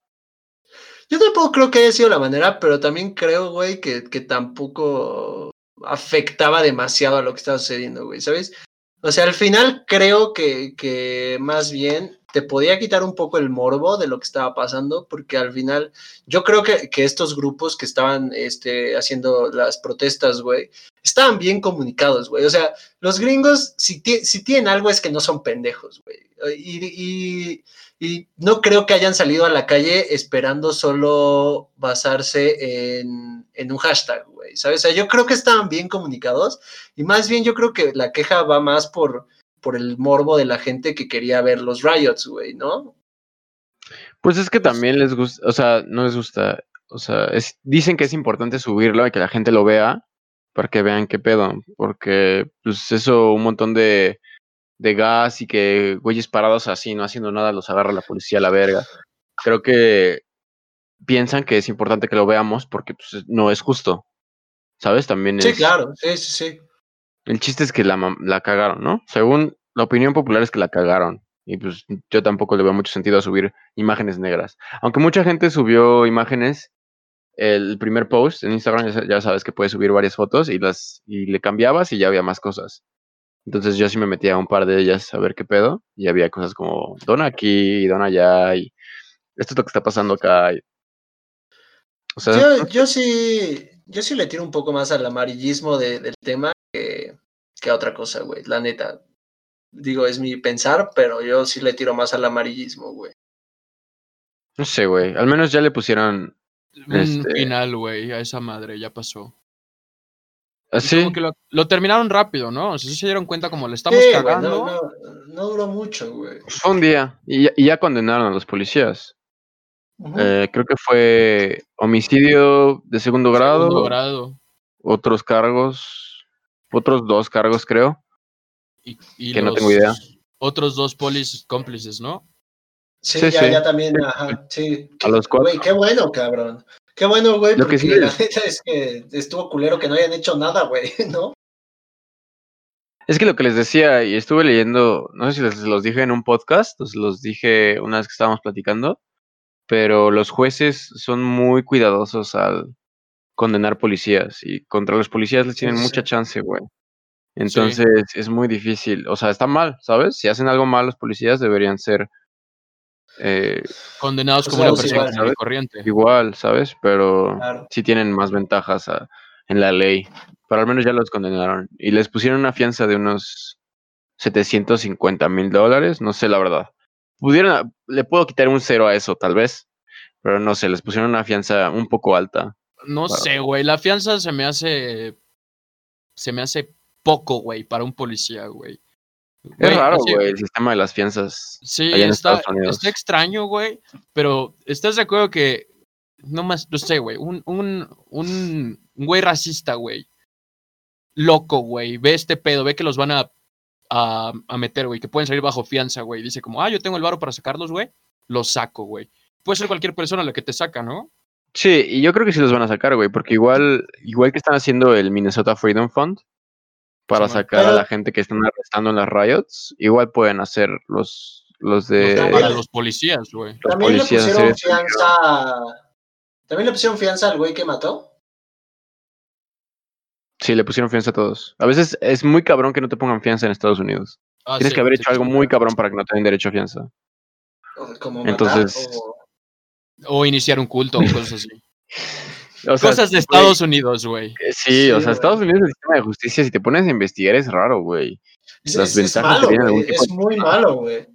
Yo tampoco creo que haya sido la manera, pero también creo, güey, que, que tampoco afectaba demasiado a lo que estaba sucediendo, güey, ¿sabes? O sea, al final creo que, que más bien te podía quitar un poco el morbo de lo que estaba pasando, porque al final yo creo que, que estos grupos que estaban este, haciendo las protestas, güey, estaban bien comunicados, güey. O sea, los gringos, si, si tienen algo es que no son pendejos, güey. Y, y- y no creo que hayan salido a la calle esperando solo basarse en, en un hashtag, güey, ¿sabes? O sea, yo creo que estaban bien comunicados y más bien yo creo que la queja va más por, por el morbo de la gente que quería ver los riots, güey, ¿no? Pues es que también les gusta, o sea, no les gusta, o sea, es- dicen que es importante subirlo y que la gente lo vea para que vean qué pedo, porque pues eso, un montón de, de gas y que güeyes parados así, no haciendo nada, los agarra la policía a la verga. Creo que piensan que es importante que lo veamos porque pues, no es justo, ¿sabes? También Sí, es... claro, sí, sí, sí. El chiste es que la, la cagaron, ¿no? Según la opinión popular es que la cagaron. Y pues yo tampoco le veo mucho sentido a subir imágenes negras. Aunque mucha gente subió imágenes, el primer post en Instagram ya, sa- ya sabes que puedes subir varias fotos y las y le cambiabas y ya había más cosas. Entonces yo sí me metía a un par de ellas a ver qué pedo y había cosas como dona aquí y dona allá y esto es lo que está pasando acá. y- o sea, Yo, yo sí, yo sí le tiro un poco más al amarillismo de- del tema que, que a otra cosa, güey. La neta. Digo, es mi pensar, pero yo sí le tiro más al amarillismo, güey. no sé, güey. Al menos ya le pusieron Un Este- final, güey, a esa madre, ya pasó. Así. Como que lo, lo terminaron rápido, ¿no? O sea, se dieron cuenta como le estamos Sí, cagando. no, no, no duró mucho, güey. Fue un día y ya, y ya condenaron a los policías. Eh, creo que fue homicidio de segundo grado, Segundo grado. otros cargos, otros dos cargos creo. Y, y Que no los tengo idea. Otros dos polis cómplices, ¿no? Sí, sí, ya, sí. ya también, ajá, sí. A los cuatro. Güey, qué bueno, cabrón. Qué bueno, güey, Lo que sí la es- neta es que estuvo culero que no hayan hecho nada, güey, <laughs> ¿no? Es que lo que les decía, y estuve leyendo, no sé si les los dije en un podcast, os los dije una vez que estábamos platicando, pero los jueces son muy cuidadosos al condenar policías y contra los policías les tienen Sí, mucha chance, güey. Entonces es muy difícil, o sea, está mal, ¿sabes? Si hacen algo mal los policías deberían ser eh, Condenados como una persona corriente. igual, ¿sabes? Pero Claro. sí tienen más ventajas a- en la ley. Pero al menos ya los condenaron. Y les pusieron una fianza de unos 750 mil dólares. No sé la verdad. Pudieron, le puedo quitar un cero a eso, tal vez. Pero no sé, les pusieron una fianza un poco alta. No Bueno. sé, güey. La fianza se me hace. Se me hace poco, güey, para un policía, güey. Es Güey, raro, así- güey, el sistema de las fianzas. Sí, allá en está, está extraño, güey. Pero ¿estás de acuerdo que. No más, no sé, güey. Un, un, un, un güey racista, güey. Loco, güey. Ve este pedo, ve que los van a, a, a meter, güey. Que pueden salir bajo fianza, güey. Dice como, ah, yo tengo el varo para sacarlos, güey. Los saco, güey. Puede ser cualquier persona la que te saca, ¿no? Sí, y yo creo que sí los van a sacar, güey, porque igual, igual que están haciendo el Minnesota Freedom Fund para sacar a la gente que están arrestando en las riots, igual pueden hacer los, los de Los Para los policías, güey. También le pusieron fianza. También le pusieron fianza al güey que mató. Sí, le pusieron fianza a todos. A veces es muy cabrón que no te pongan fianza en Estados Unidos. Ah, Tienes sí, que haber sí, hecho sí. algo muy cabrón para que no te den derecho a fianza. Entonces- o- O iniciar un culto o cosas así. <laughs> O sea, cosas de Estados Unidos, güey. eh, Sí, o sea. Estados Unidos, el sistema de justicia, si te pones a investigar, es raro, güey. Es, las es- es ventajas que malo, tiene algún tipo es muy malo, güey.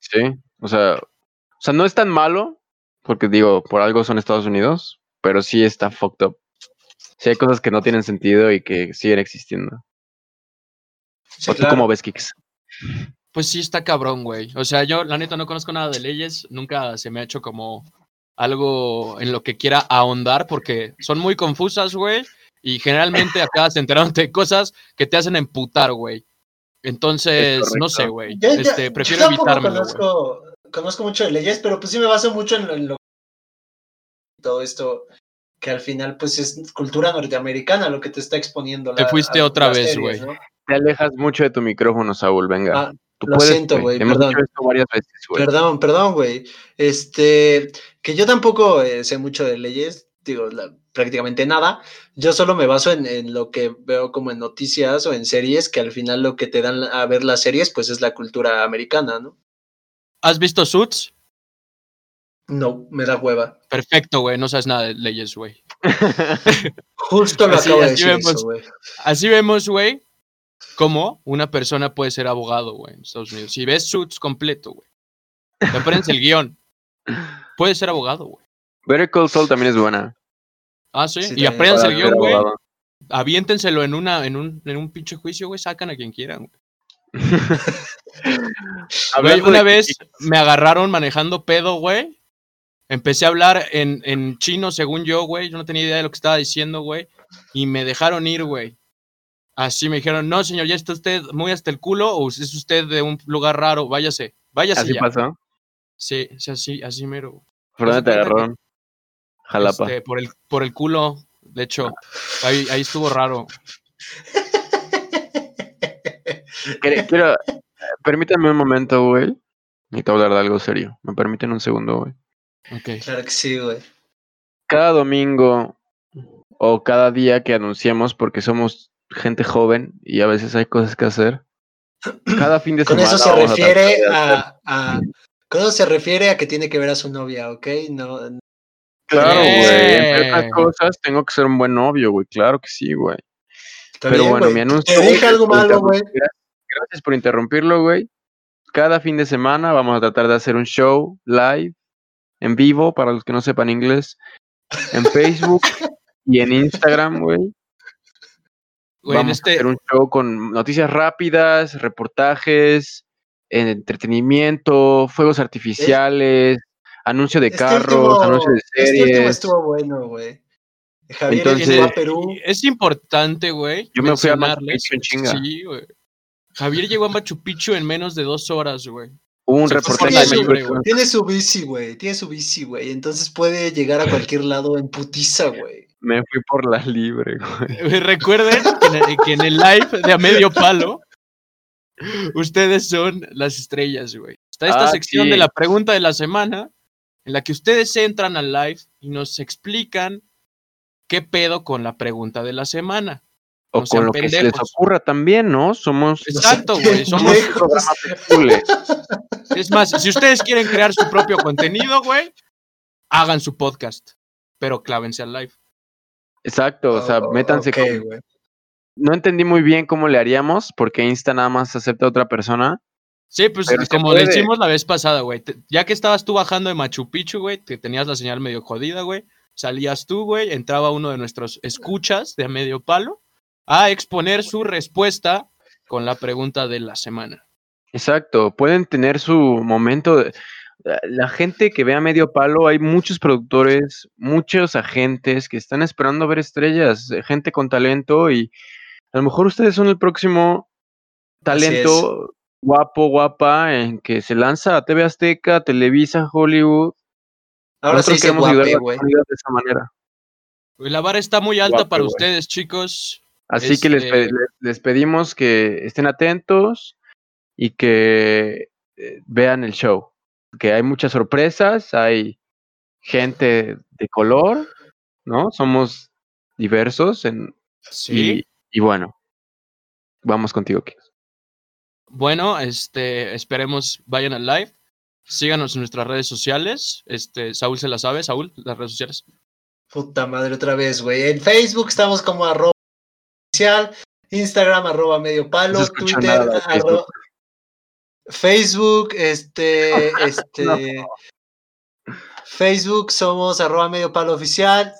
Sí, o sea, o sea, no es tan malo, porque digo, por algo son Estados Unidos, pero sí está fucked up. Sí hay cosas que no tienen sentido y que siguen existiendo. Sí, ¿O tú cómo ves, Kix? Pues sí está cabrón, güey. O sea, yo la neta no conozco nada de leyes, nunca se me ha hecho como algo en lo que quiera ahondar porque son muy confusas, güey. Y generalmente <laughs> acabas enterándote de cosas que te hacen emputar, güey. Entonces, no sé, güey. Este, yo prefiero güey. conozco, conozco mucho de leyes, pero pues sí me baso mucho en lo, en lo- todo esto que al final pues es cultura norteamericana lo que te está exponiendo. Te fuiste otra vez, güey. ¿no? Te alejas mucho de tu micrófono, Saúl, venga. Ah, Tú lo puedes, siento, güey, perdón. varias veces. Perdón, perdón, güey. Este, que yo tampoco eh, sé mucho de leyes, digo, la- prácticamente nada. Yo solo me baso en, en lo que veo como en noticias o en series, que al final lo que te dan a ver las series, pues es la cultura americana, ¿no? ¿Has visto Suits? No, me da hueva. Perfecto, güey. No sabes nada de leyes, güey. <laughs> Justo lo Así- acabo de así decir vemos. eso, güey. Así vemos, güey, cómo una persona puede ser abogado, güey, en Estados Unidos. Si ves Suits completo, güey. Te aprendes el guion. Puedes ser abogado, güey. Better Call Saul también es buena. Ah, sí. Sí, y aprendes el guion, güey. Aviéntenselo en una, en un, en un pinche juicio, güey. Sacan a quien quieran, güey. <laughs> Güey, una vez me agarraron manejando pedo, güey. Empecé a hablar en, en chino, según yo, güey. Yo no tenía idea de lo que estaba diciendo, güey. Y me dejaron ir, güey. Así me dijeron, no, señor, ya está usted muy hasta el culo o es usted de un lugar raro, váyase, váyase Así ya. pasó. Sí, sí, así, así mero. ¿Por dónde te Pues, agarraron? Jalapa. Este, por, el, por el culo, de hecho. Ahí, ahí estuvo raro. Quiero, permítanme un momento, güey. Necesito hablar de algo serio. ¿Me permiten un segundo, güey? Ok. Claro que sí, güey. Cada domingo o cada día que anunciamos, porque somos gente joven y a veces hay cosas que hacer. Cada fin de Con semana. eso se a refiere a, a- Con eso se refiere a que tiene que ver a su novia, ¿ok? No, Claro, güey. Entre Eh. otras cosas, tengo que ser un buen novio, güey. Claro que sí, güey. Pero bien, bueno, güey. mi anuncio. Te dije algo malo, güey. Gracias por interrumpirlo, güey. Cada fin de semana vamos a tratar de hacer un show live, en vivo, para los que no sepan inglés, en Facebook <laughs> y en Instagram, güey. Güey, Vamos a este, hacer un show con noticias rápidas, reportajes, entretenimiento, fuegos artificiales, anuncio de Este carros, último- anuncio de Este último series. estuvo bueno, güey. Javier Entonces- llegó a Perú. es importante, güey. Yo me fui a Machu Picchu en chinga. Sí, güey. Javier llegó a Machu Picchu en menos de dos horas, güey. Un Se fue reportaje güey. Tiene su bici, güey. Tiene su bici, güey. Entonces puede llegar a cualquier lado en putiza, güey. Me fui por la libre, güey. Recuerden que en, el, live de a medio palo, ustedes son las estrellas, güey. Está esta Ah, sección sí. de la pregunta de la semana, en la que ustedes entran al live y nos explican qué pedo con la pregunta de la semana. O No con lo que se les pendejos. ocurra también, ¿no? Somos Exacto, güey. Somos. <laughs> pendejos. programa flexible. Es más, si ustedes quieren crear su propio contenido, güey, hagan su podcast. Pero clávense al live. Exacto, o sea, métanse con-. No entendí muy bien cómo le haríamos, porque Insta nada más acepta a otra persona. Sí, pues Pero como hicimos la vez pasada, güey. Ya que estabas tú bajando de Machu Picchu, güey, que tenías la señal medio jodida, güey. Salías tú, güey, entraba uno de nuestros escuchas de a medio palo a exponer su respuesta con la pregunta de la semana. Exacto, pueden tener su momento. de- La gente que ve a medio palo, hay muchos productores, muchos agentes que están esperando ver estrellas, eh, gente con talento y a lo mejor ustedes son el próximo talento guapo, guapa, en que se lanza a TV Azteca, Televisa, Hollywood. Ahora sí Nosotros queremos ayudar a la de esa manera. Güey, La vara está muy alta Guapo, para ustedes, chicos. Así que les, Este- les- les pedimos que estén atentos y que eh, vean el show. Que hay muchas sorpresas, hay gente de color, ¿no? Somos diversos en, Sí. y, y bueno, vamos contigo, Kix. Bueno, este, esperemos vayan al live. Síganos en nuestras redes sociales. Este, Saúl se la sabe, Saúl, las redes sociales. Puta madre, otra vez, güey. En Facebook estamos como arroba oficial, Instagram arroba medio palo, No Twitter nada de arro- Facebook, este, <laughs> este, Facebook somos arroba medio palo oficial,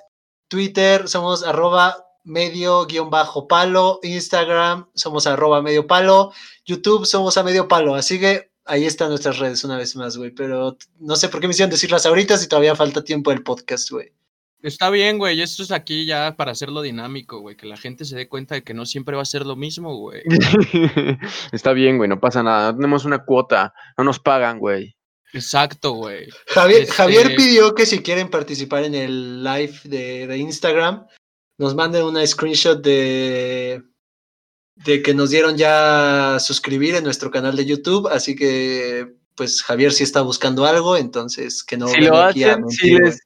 Twitter somos arroba medio guion bajo palo, Instagram somos arroba medio palo, YouTube somos a medio palo, así que ahí están nuestras redes una vez más, güey, pero no sé por qué me hicieron decirlas ahorita si todavía falta tiempo del podcast, güey. Está bien, güey. Esto es aquí ya para hacerlo dinámico, güey. Que la gente se dé cuenta de que no siempre va a ser lo mismo, güey. <laughs> Está bien, güey, no pasa nada. No tenemos una cuota. No nos pagan, güey. Exacto, güey. Javier, Este- Javier pidió que si quieren participar en el live de, de Instagram, nos manden una screenshot de, de que nos dieron ya suscribir en nuestro canal de YouTube. Así que, pues Javier sí está buscando algo, entonces que no si lo aquí a hacen, si les,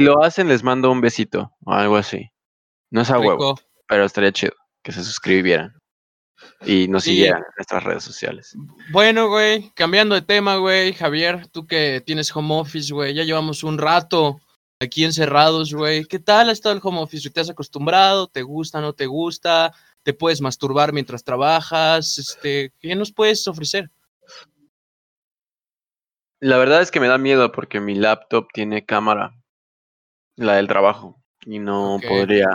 si lo hacen, les mando un besito o algo así. No es a huevo, pero estaría chido que se suscribieran y nos Sí. siguieran en nuestras redes sociales. Bueno, güey, cambiando de tema, güey, Javier, tú que tienes home office, güey, ya llevamos un rato aquí encerrados, güey. ¿Qué tal ha estado el home office? ¿Te has acostumbrado? ¿Te gusta? ¿No te gusta? ¿Te puedes masturbar mientras trabajas? Este, ¿qué nos puedes ofrecer? La verdad es que me da miedo porque mi laptop tiene cámara, la del trabajo, y no podría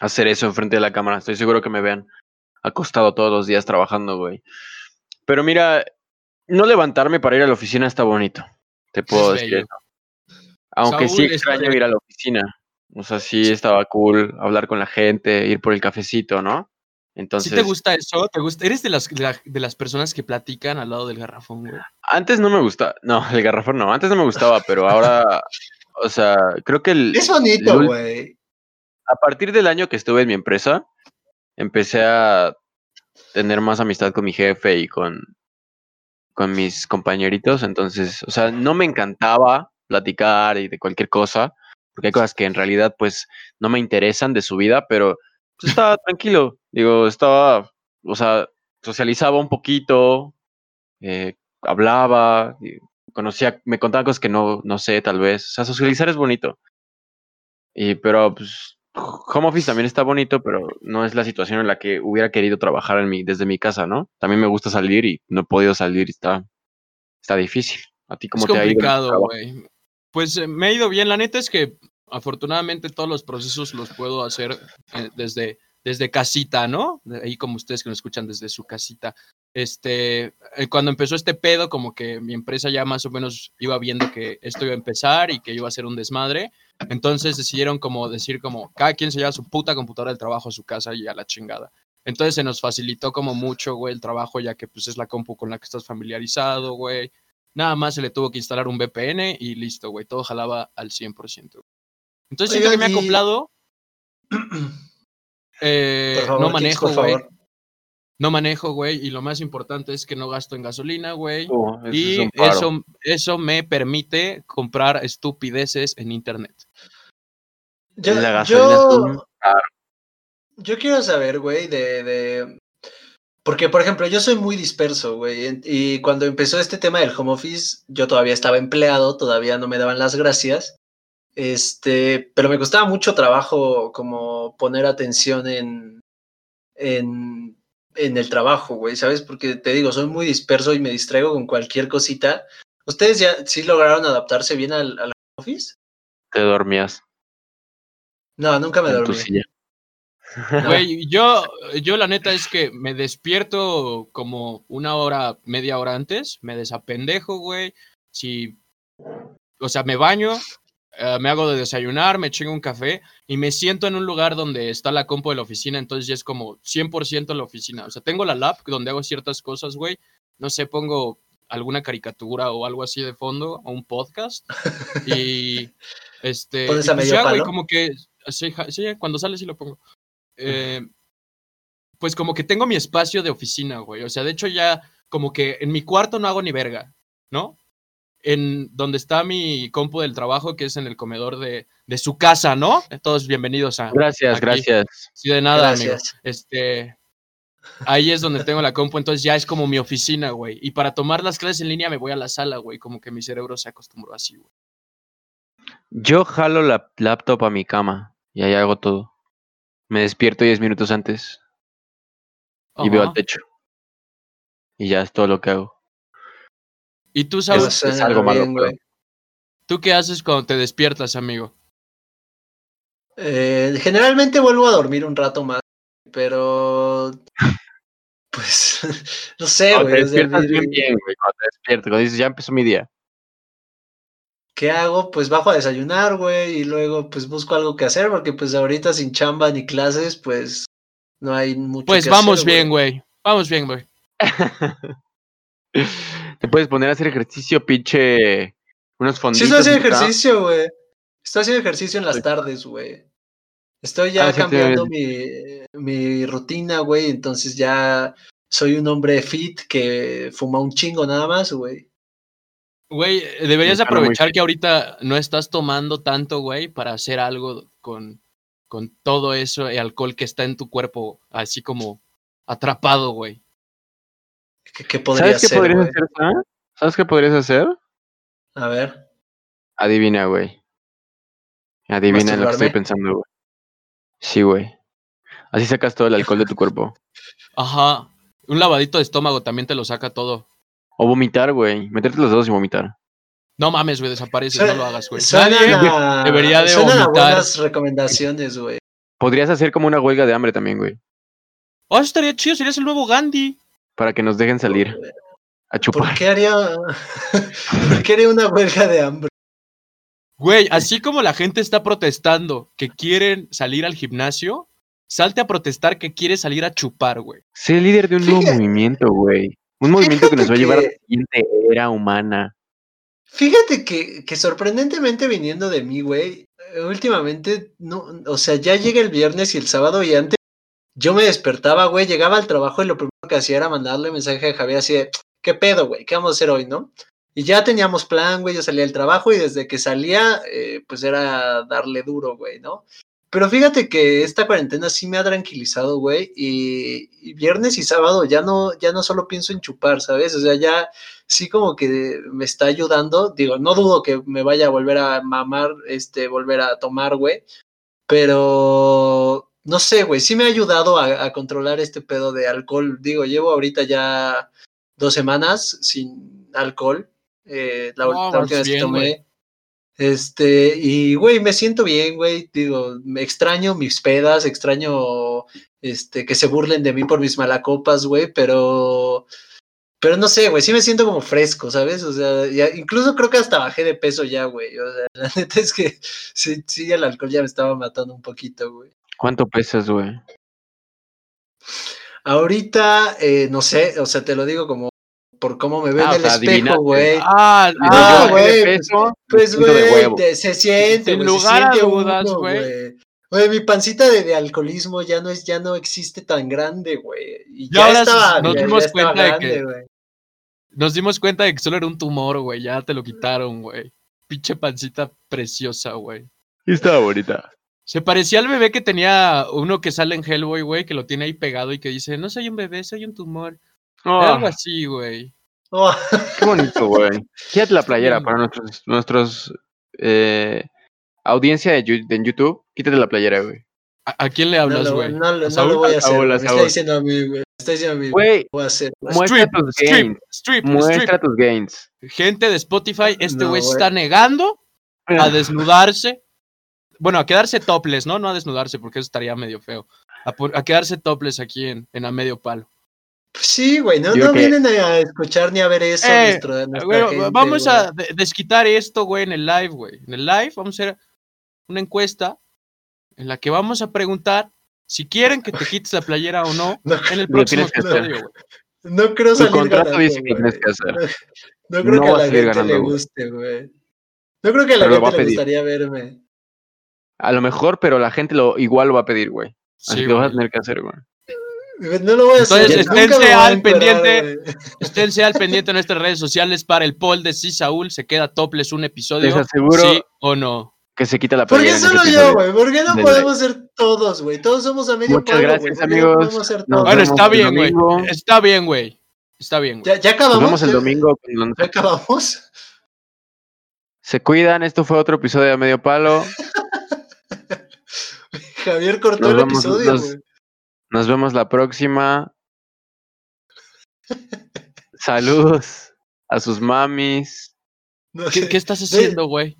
hacer eso enfrente de la cámara. Estoy seguro que me vean acostado todos los días trabajando, güey. Pero mira, no levantarme para ir a la oficina está bonito. Te puedo decir eso. Aunque sí extraño ir a la oficina. O sea, sí estaba cool hablar con la gente, ir por el cafecito, ¿no? Entonces, ¿Sí te gusta eso? ¿Te gusta? ¿Eres de las, de, la- de las personas que platican al lado del garrafón, güey? antes no me gustaba, no, el garrafón no, antes no me gustaba, pero ahora, <laughs> o sea, creo que el, Es bonito, güey. a partir del año que estuve en mi empresa, empecé a tener más amistad con mi jefe y con, con mis compañeritos. Entonces, o sea, no me encantaba platicar y de cualquier cosa, porque hay cosas que en realidad, pues, no me interesan de su vida, pero pues, estaba tranquilo. Digo, estaba, o sea, socializaba un poquito, eh, hablaba, conocía, me contaba cosas que no, no sé, tal vez. O sea, socializar es bonito. Y, pero, pues, home office también está bonito, pero no es la situación en la que hubiera querido trabajar en mi, desde mi casa, ¿no? También me gusta salir y no he podido salir está, está difícil. ¿A ti cómo es te complicado, güey. Pues eh, me ha ido bien. La neta es que afortunadamente todos los procesos los puedo hacer eh, desde, desde casita, ¿no? Ahí como ustedes que nos escuchan desde su casita. Este, eh, cuando empezó este pedo, como que mi empresa ya más o menos iba viendo que esto iba a empezar y que iba a ser un desmadre. Entonces decidieron como decir como cada quien se lleva su puta computadora del trabajo a su casa y a la chingada. Entonces se nos facilitó como mucho, güey, el trabajo, ya que pues es la compu con la que estás familiarizado, güey. Nada más se le tuvo que instalar un VPN y listo, güey. Todo jalaba al 100%. Entonces siento que me y- acoplado. <clears throat> Eh, favor, no manejo, güey. No manejo, güey. Y lo más importante es que no gasto en gasolina, güey. Uh, es y eso, eso me permite comprar estupideces en internet. Yo, La gasolina es yo, un yo quiero saber, güey, de, de... Porque, por ejemplo, yo soy muy disperso, güey. Y cuando empezó este tema del home office, yo todavía estaba empleado, todavía no me daban las gracias. Este, pero me costaba mucho trabajo como poner atención en, en, en el trabajo, güey, ¿sabes? Porque te digo, soy muy disperso y me distraigo con cualquier cosita. ¿Ustedes ya sí lograron adaptarse bien al, office? Te dormías No, nunca me en tu dormí. silla. No. Güey, yo, yo la neta es que me despierto como una hora, media hora antes, me desapendejo, güey. Si, o sea, me baño, eh, me hago de desayunar, me chingo un café y me siento en un lugar donde está la compu de la oficina, entonces ya es como 100% la oficina. O sea, tengo la lap donde hago ciertas cosas, güey. No sé, pongo alguna caricatura o algo así de fondo, o un podcast. <laughs> Y este. ¿Pones y a pues medio ya, güey, palo? como que. Sí, ja- sí, cuando sale sí lo pongo. Eh, pues como que tengo mi espacio de oficina, güey. O sea, de hecho ya como que en mi cuarto no hago ni verga, ¿no? En donde está mi compu del trabajo, que es en el comedor de, de su casa, ¿no? Todos bienvenidos a... Gracias, Aquí. gracias. Sí, de nada, amigo. Este... Ahí es donde tengo la compu, entonces ya es como mi oficina, güey. Y para tomar las clases en línea me voy a la sala, güey. Como que mi cerebro se acostumbró así, güey. Yo jalo la laptop a mi cama y ahí hago todo. Me despierto 10 minutos antes y veo al techo. Y ya es todo lo que hago. ¿Y tú, Eso Saúl, es algo malo, bien, güey. tú qué haces cuando te despiertas, amigo? Eh, generalmente vuelvo a dormir un rato más, pero pues <laughs> no sé, Cuando te güey. o sea, despiertas bien, bien, güey. Cuando te despiertas, cuando dices, ya empezó mi día. ¿qué hago? Pues bajo a desayunar, güey, y luego pues busco algo que hacer, porque pues ahorita sin chamba ni clases, pues no hay mucho Pues que vamos hacer, bien, güey. Vamos bien, güey. <laughs> Te puedes poner a hacer ejercicio, pinche. Unos Sí, fonditos. estoy haciendo ejercicio, güey. Estoy haciendo ejercicio en las tardes, güey. Estoy ya Ah, sí, cambiando mi, mi rutina, güey, entonces ya soy un hombre fit que fuma un chingo nada más, güey. Güey, deberías aprovechar que ahorita no estás tomando tanto, güey, para hacer algo con, con todo eso y alcohol que está en tu cuerpo, así como atrapado, güey. ¿Qué, qué podría ¿Sabes qué ser, podrías hacer? ¿Sabes qué podrías hacer? A ver. Adivina, güey. Adivina lo que estoy pensando, güey. Sí, güey. Así sacas todo el alcohol de tu cuerpo. <laughs> Ajá. Un lavadito de estómago también te lo saca todo. O vomitar, güey. Meterte los dedos y vomitar. No mames, güey, desapareces, Suena- no lo hagas, güey. Nadie debería de vomitar. buenas recomendaciones, güey. Podrías hacer como una huelga de hambre también, güey. Oh, eso estaría chido, serías el nuevo Gandhi. Para que nos dejen salir a ¿Por chupar. qué haría, <laughs> ¿por qué haría una huelga de hambre? Güey, así como la gente está protestando que quieren salir al gimnasio, salte a protestar que quiere salir a chupar, güey. Sé líder de un nuevo Fíjate- movimiento, güey. Un movimiento que nos va a llevar a la que- siguiente era humana. Fíjate que, que sorprendentemente viniendo de mí, güey, últimamente, no, o sea, ya llega el viernes y el sábado y antes yo me despertaba, güey, llegaba al trabajo y lo primero que hacía era mandarle mensaje a Javier así de, ¿qué pedo, güey? ¿Qué vamos a hacer hoy, no? Y ya teníamos plan, güey, yo salía del trabajo y desde que salía, eh, pues era darle duro, güey, ¿no? Pero fíjate que esta cuarentena sí me ha tranquilizado, güey, y, y viernes y sábado ya no, ya no solo pienso en chupar, ¿sabes? O sea, ya sí como que me está ayudando. Digo, no dudo que me vaya a volver a mamar, este, volver a tomar, güey. Pero no sé, güey, sí me ha ayudado a, a controlar este pedo de alcohol. Digo, llevo ahorita ya dos semanas sin alcohol. Eh, la, No, última vez que tomé. Este, y güey, me siento bien, güey. Digo, me extraño mis pedas, extraño este, que se burlen de mí por mis malacopas, güey, pero pero no sé, güey, sí me siento como fresco, ¿sabes? O sea, ya- incluso creo que hasta bajé de peso ya, güey. O sea, <laughs> la neta es que sí, sí, el alcohol ya me estaba matando un poquito, güey. ¿Cuánto pesas, güey? Ahorita, eh, no sé, o sea, te lo digo como por cómo me veo Ah, en el espejo, güey. Ah, Ah, de güey, peso, Pues, de güey, se siente, se lugar a siente dudas, güey. Güey, mi pancita de, de alcoholismo ya no es, ya no existe tan grande, güey. Y Ya ya, estaba, nos ya- ya dimos estaba cuenta de grande, que- güey. nos dimos cuenta de que solo era un tumor, güey. Ya te lo quitaron, güey. Pinche pancita preciosa, güey. Y estaba bonita. Se parecía al bebé que tenía uno que sale en Hellboy, güey, que lo tiene ahí pegado y que dice, no soy un bebé, soy un tumor. Era algo Oh, así, güey. Oh, qué bonito, güey. Quédate la playera para nuestros, nuestros eh, audiencia de, YouTube. Quítate la playera, güey. ¿A, a quién le no, hablas, güey? no, lo- ¿A no lo voy a hacer. Saúl, a güey, me está diciendo a mí, güey. Me está diciendo a mí, güey. Güey, Voy a hacer. güey. muestra Strip, tus strip, gains. strip, Muestra strip. tus gains. Gente de Spotify, este No, güey se güey. está negando a <laughs> desnudarse. Bueno, a quedarse topless, ¿no? No a desnudarse, porque eso estaría medio feo. A, quedarse topless aquí en, en a medio palo. Sí, güey, no, no que- vienen a escuchar ni a ver eso. Eh, nuestro- Güey, gente, vamos güey. a de- desquitar esto, güey, en el live, güey. En el live vamos a hacer una encuesta en la que vamos a preguntar si quieren que te quites la playera o no No, en el próximo episodio, güey. no creo salir contrato ganando, dice que güey. tienes que hacer. No creo No que a la gente ganando, le guste, güey. No creo que a la Pero lo va a gente le pedir. gustaría verme. A lo mejor, pero la gente lo igual lo va a pedir, güey. Así Sí, que lo vas a tener que hacer, güey. No lo voy a hacer. Entonces, esténse al pendiente. Esténse al pendiente de nuestras redes sociales para el poll de si Saúl se queda topless un episodio. Les aseguro Sí o no. que se quita la ¿Por qué en solo yo, güey? ¿Por qué no podemos ser todos, güey? Todos somos a medio Muchas palo, gracias, güey. ¿Por qué no amigos. podemos ser Nos todos? Bueno, está bien, güey. Está bien, güey. Está bien, güey. ¿Ya, ya Nos acabamos? vemos el ¿Ya- domingo. con- ¿Ya acabamos? Se cuidan. Esto fue otro episodio de Medio Palo. <laughs> Javier cortó Nos el vemos, episodio, nos- güey. Nos vemos la próxima. Saludos a sus mamis. No ¿Qué, sé. qué estás haciendo, güey?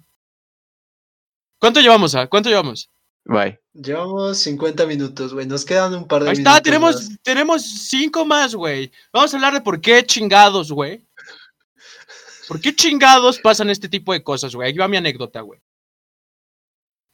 ¿Cuánto llevamos, ah? ¿Cuánto llevamos? Bye. Llevamos 50 minutos, güey. Nos quedan un par de Ahí minutos. está, tenemos, más. tenemos cinco más, güey. Vamos a hablar de por qué chingados, güey. ¿Por qué chingados pasan este tipo de cosas, güey? Aquí va mi anécdota, güey.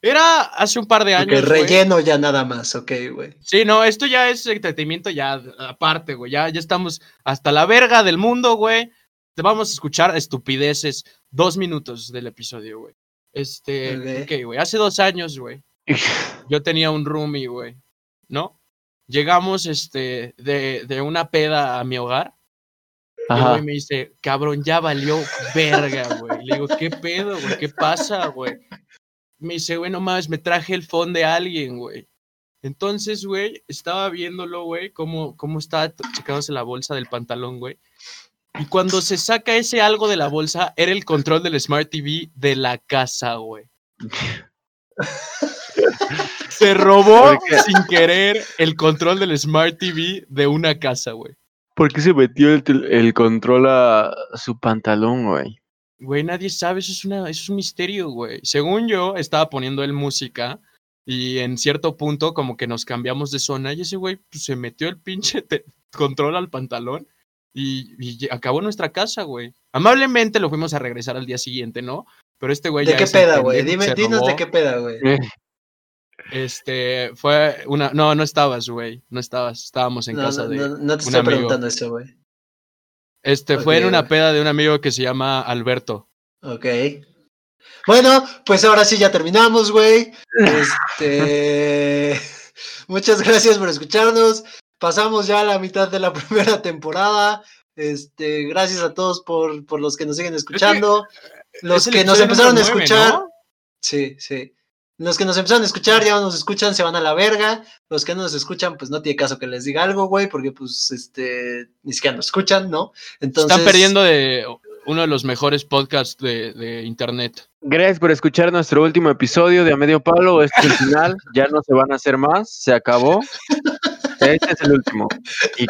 Era hace un par de años. Que relleno ya nada más, ok, güey. Sí, no, esto ya es entretenimiento ya aparte, güey. Ya, ya estamos hasta la verga del mundo, güey. Te vamos a escuchar estupideces. Dos minutos del episodio, güey. Este, ok, güey. Hace dos años, güey. <laughs> Yo tenía un roomie, güey. ¿No? Llegamos, este, de, de una peda a mi hogar. Y me dice, cabrón, ya valió verga, güey. Le digo, ¿qué pedo, güey? ¿Qué pasa, güey? Me dice, güey, no mames, me traje el phone de alguien, güey. Entonces, güey, estaba viéndolo, güey, cómo, cómo estaba sacándose la bolsa del pantalón, güey. Y cuando se saca ese algo de la bolsa, era el control del Smart TV de la casa, güey. <laughs> se robó sin querer el control del Smart TV de una casa, güey. ¿Por qué se metió el, control a su pantalón, güey? Güey, nadie sabe, eso es, una, eso es un misterio, güey. Según yo, estaba poniendo él música y en cierto punto como que nos cambiamos de zona y ese güey pues, se metió el pinche <laughs> control al pantalón y, acabó nuestra casa, güey. Amablemente lo fuimos a regresar al día siguiente, ¿no? Pero este güey ¿De qué peda, güey? Dime, dinos de qué peda, güey. Este, fue una. No, no estabas, güey. No estabas. Estábamos en casa de. No, no te estoy preguntando eso, güey. Este, fue en una peda de un amigo que se llama Alberto. Ok. Bueno, pues ahora sí ya terminamos, güey. Este. <laughs> Muchas gracias por escucharnos. Pasamos ya a la mitad de la <laughs> primera temporada. Este, gracias a todos por, por los que nos siguen escuchando. los que nos empezaron a escuchar. Sí, sí. Los que nos empezaron a escuchar ya nos escuchan, se van a la verga. Los que no nos escuchan, pues no tiene caso que les diga algo, güey, porque pues este ni siquiera nos escuchan, ¿no? Entonces. Están perdiendo de uno de los mejores podcasts de, internet. Gracias por escuchar nuestro último episodio de A Medio Palo. Este es el final, ya no se van a hacer más, se acabó. <laughs> Este es el último. Y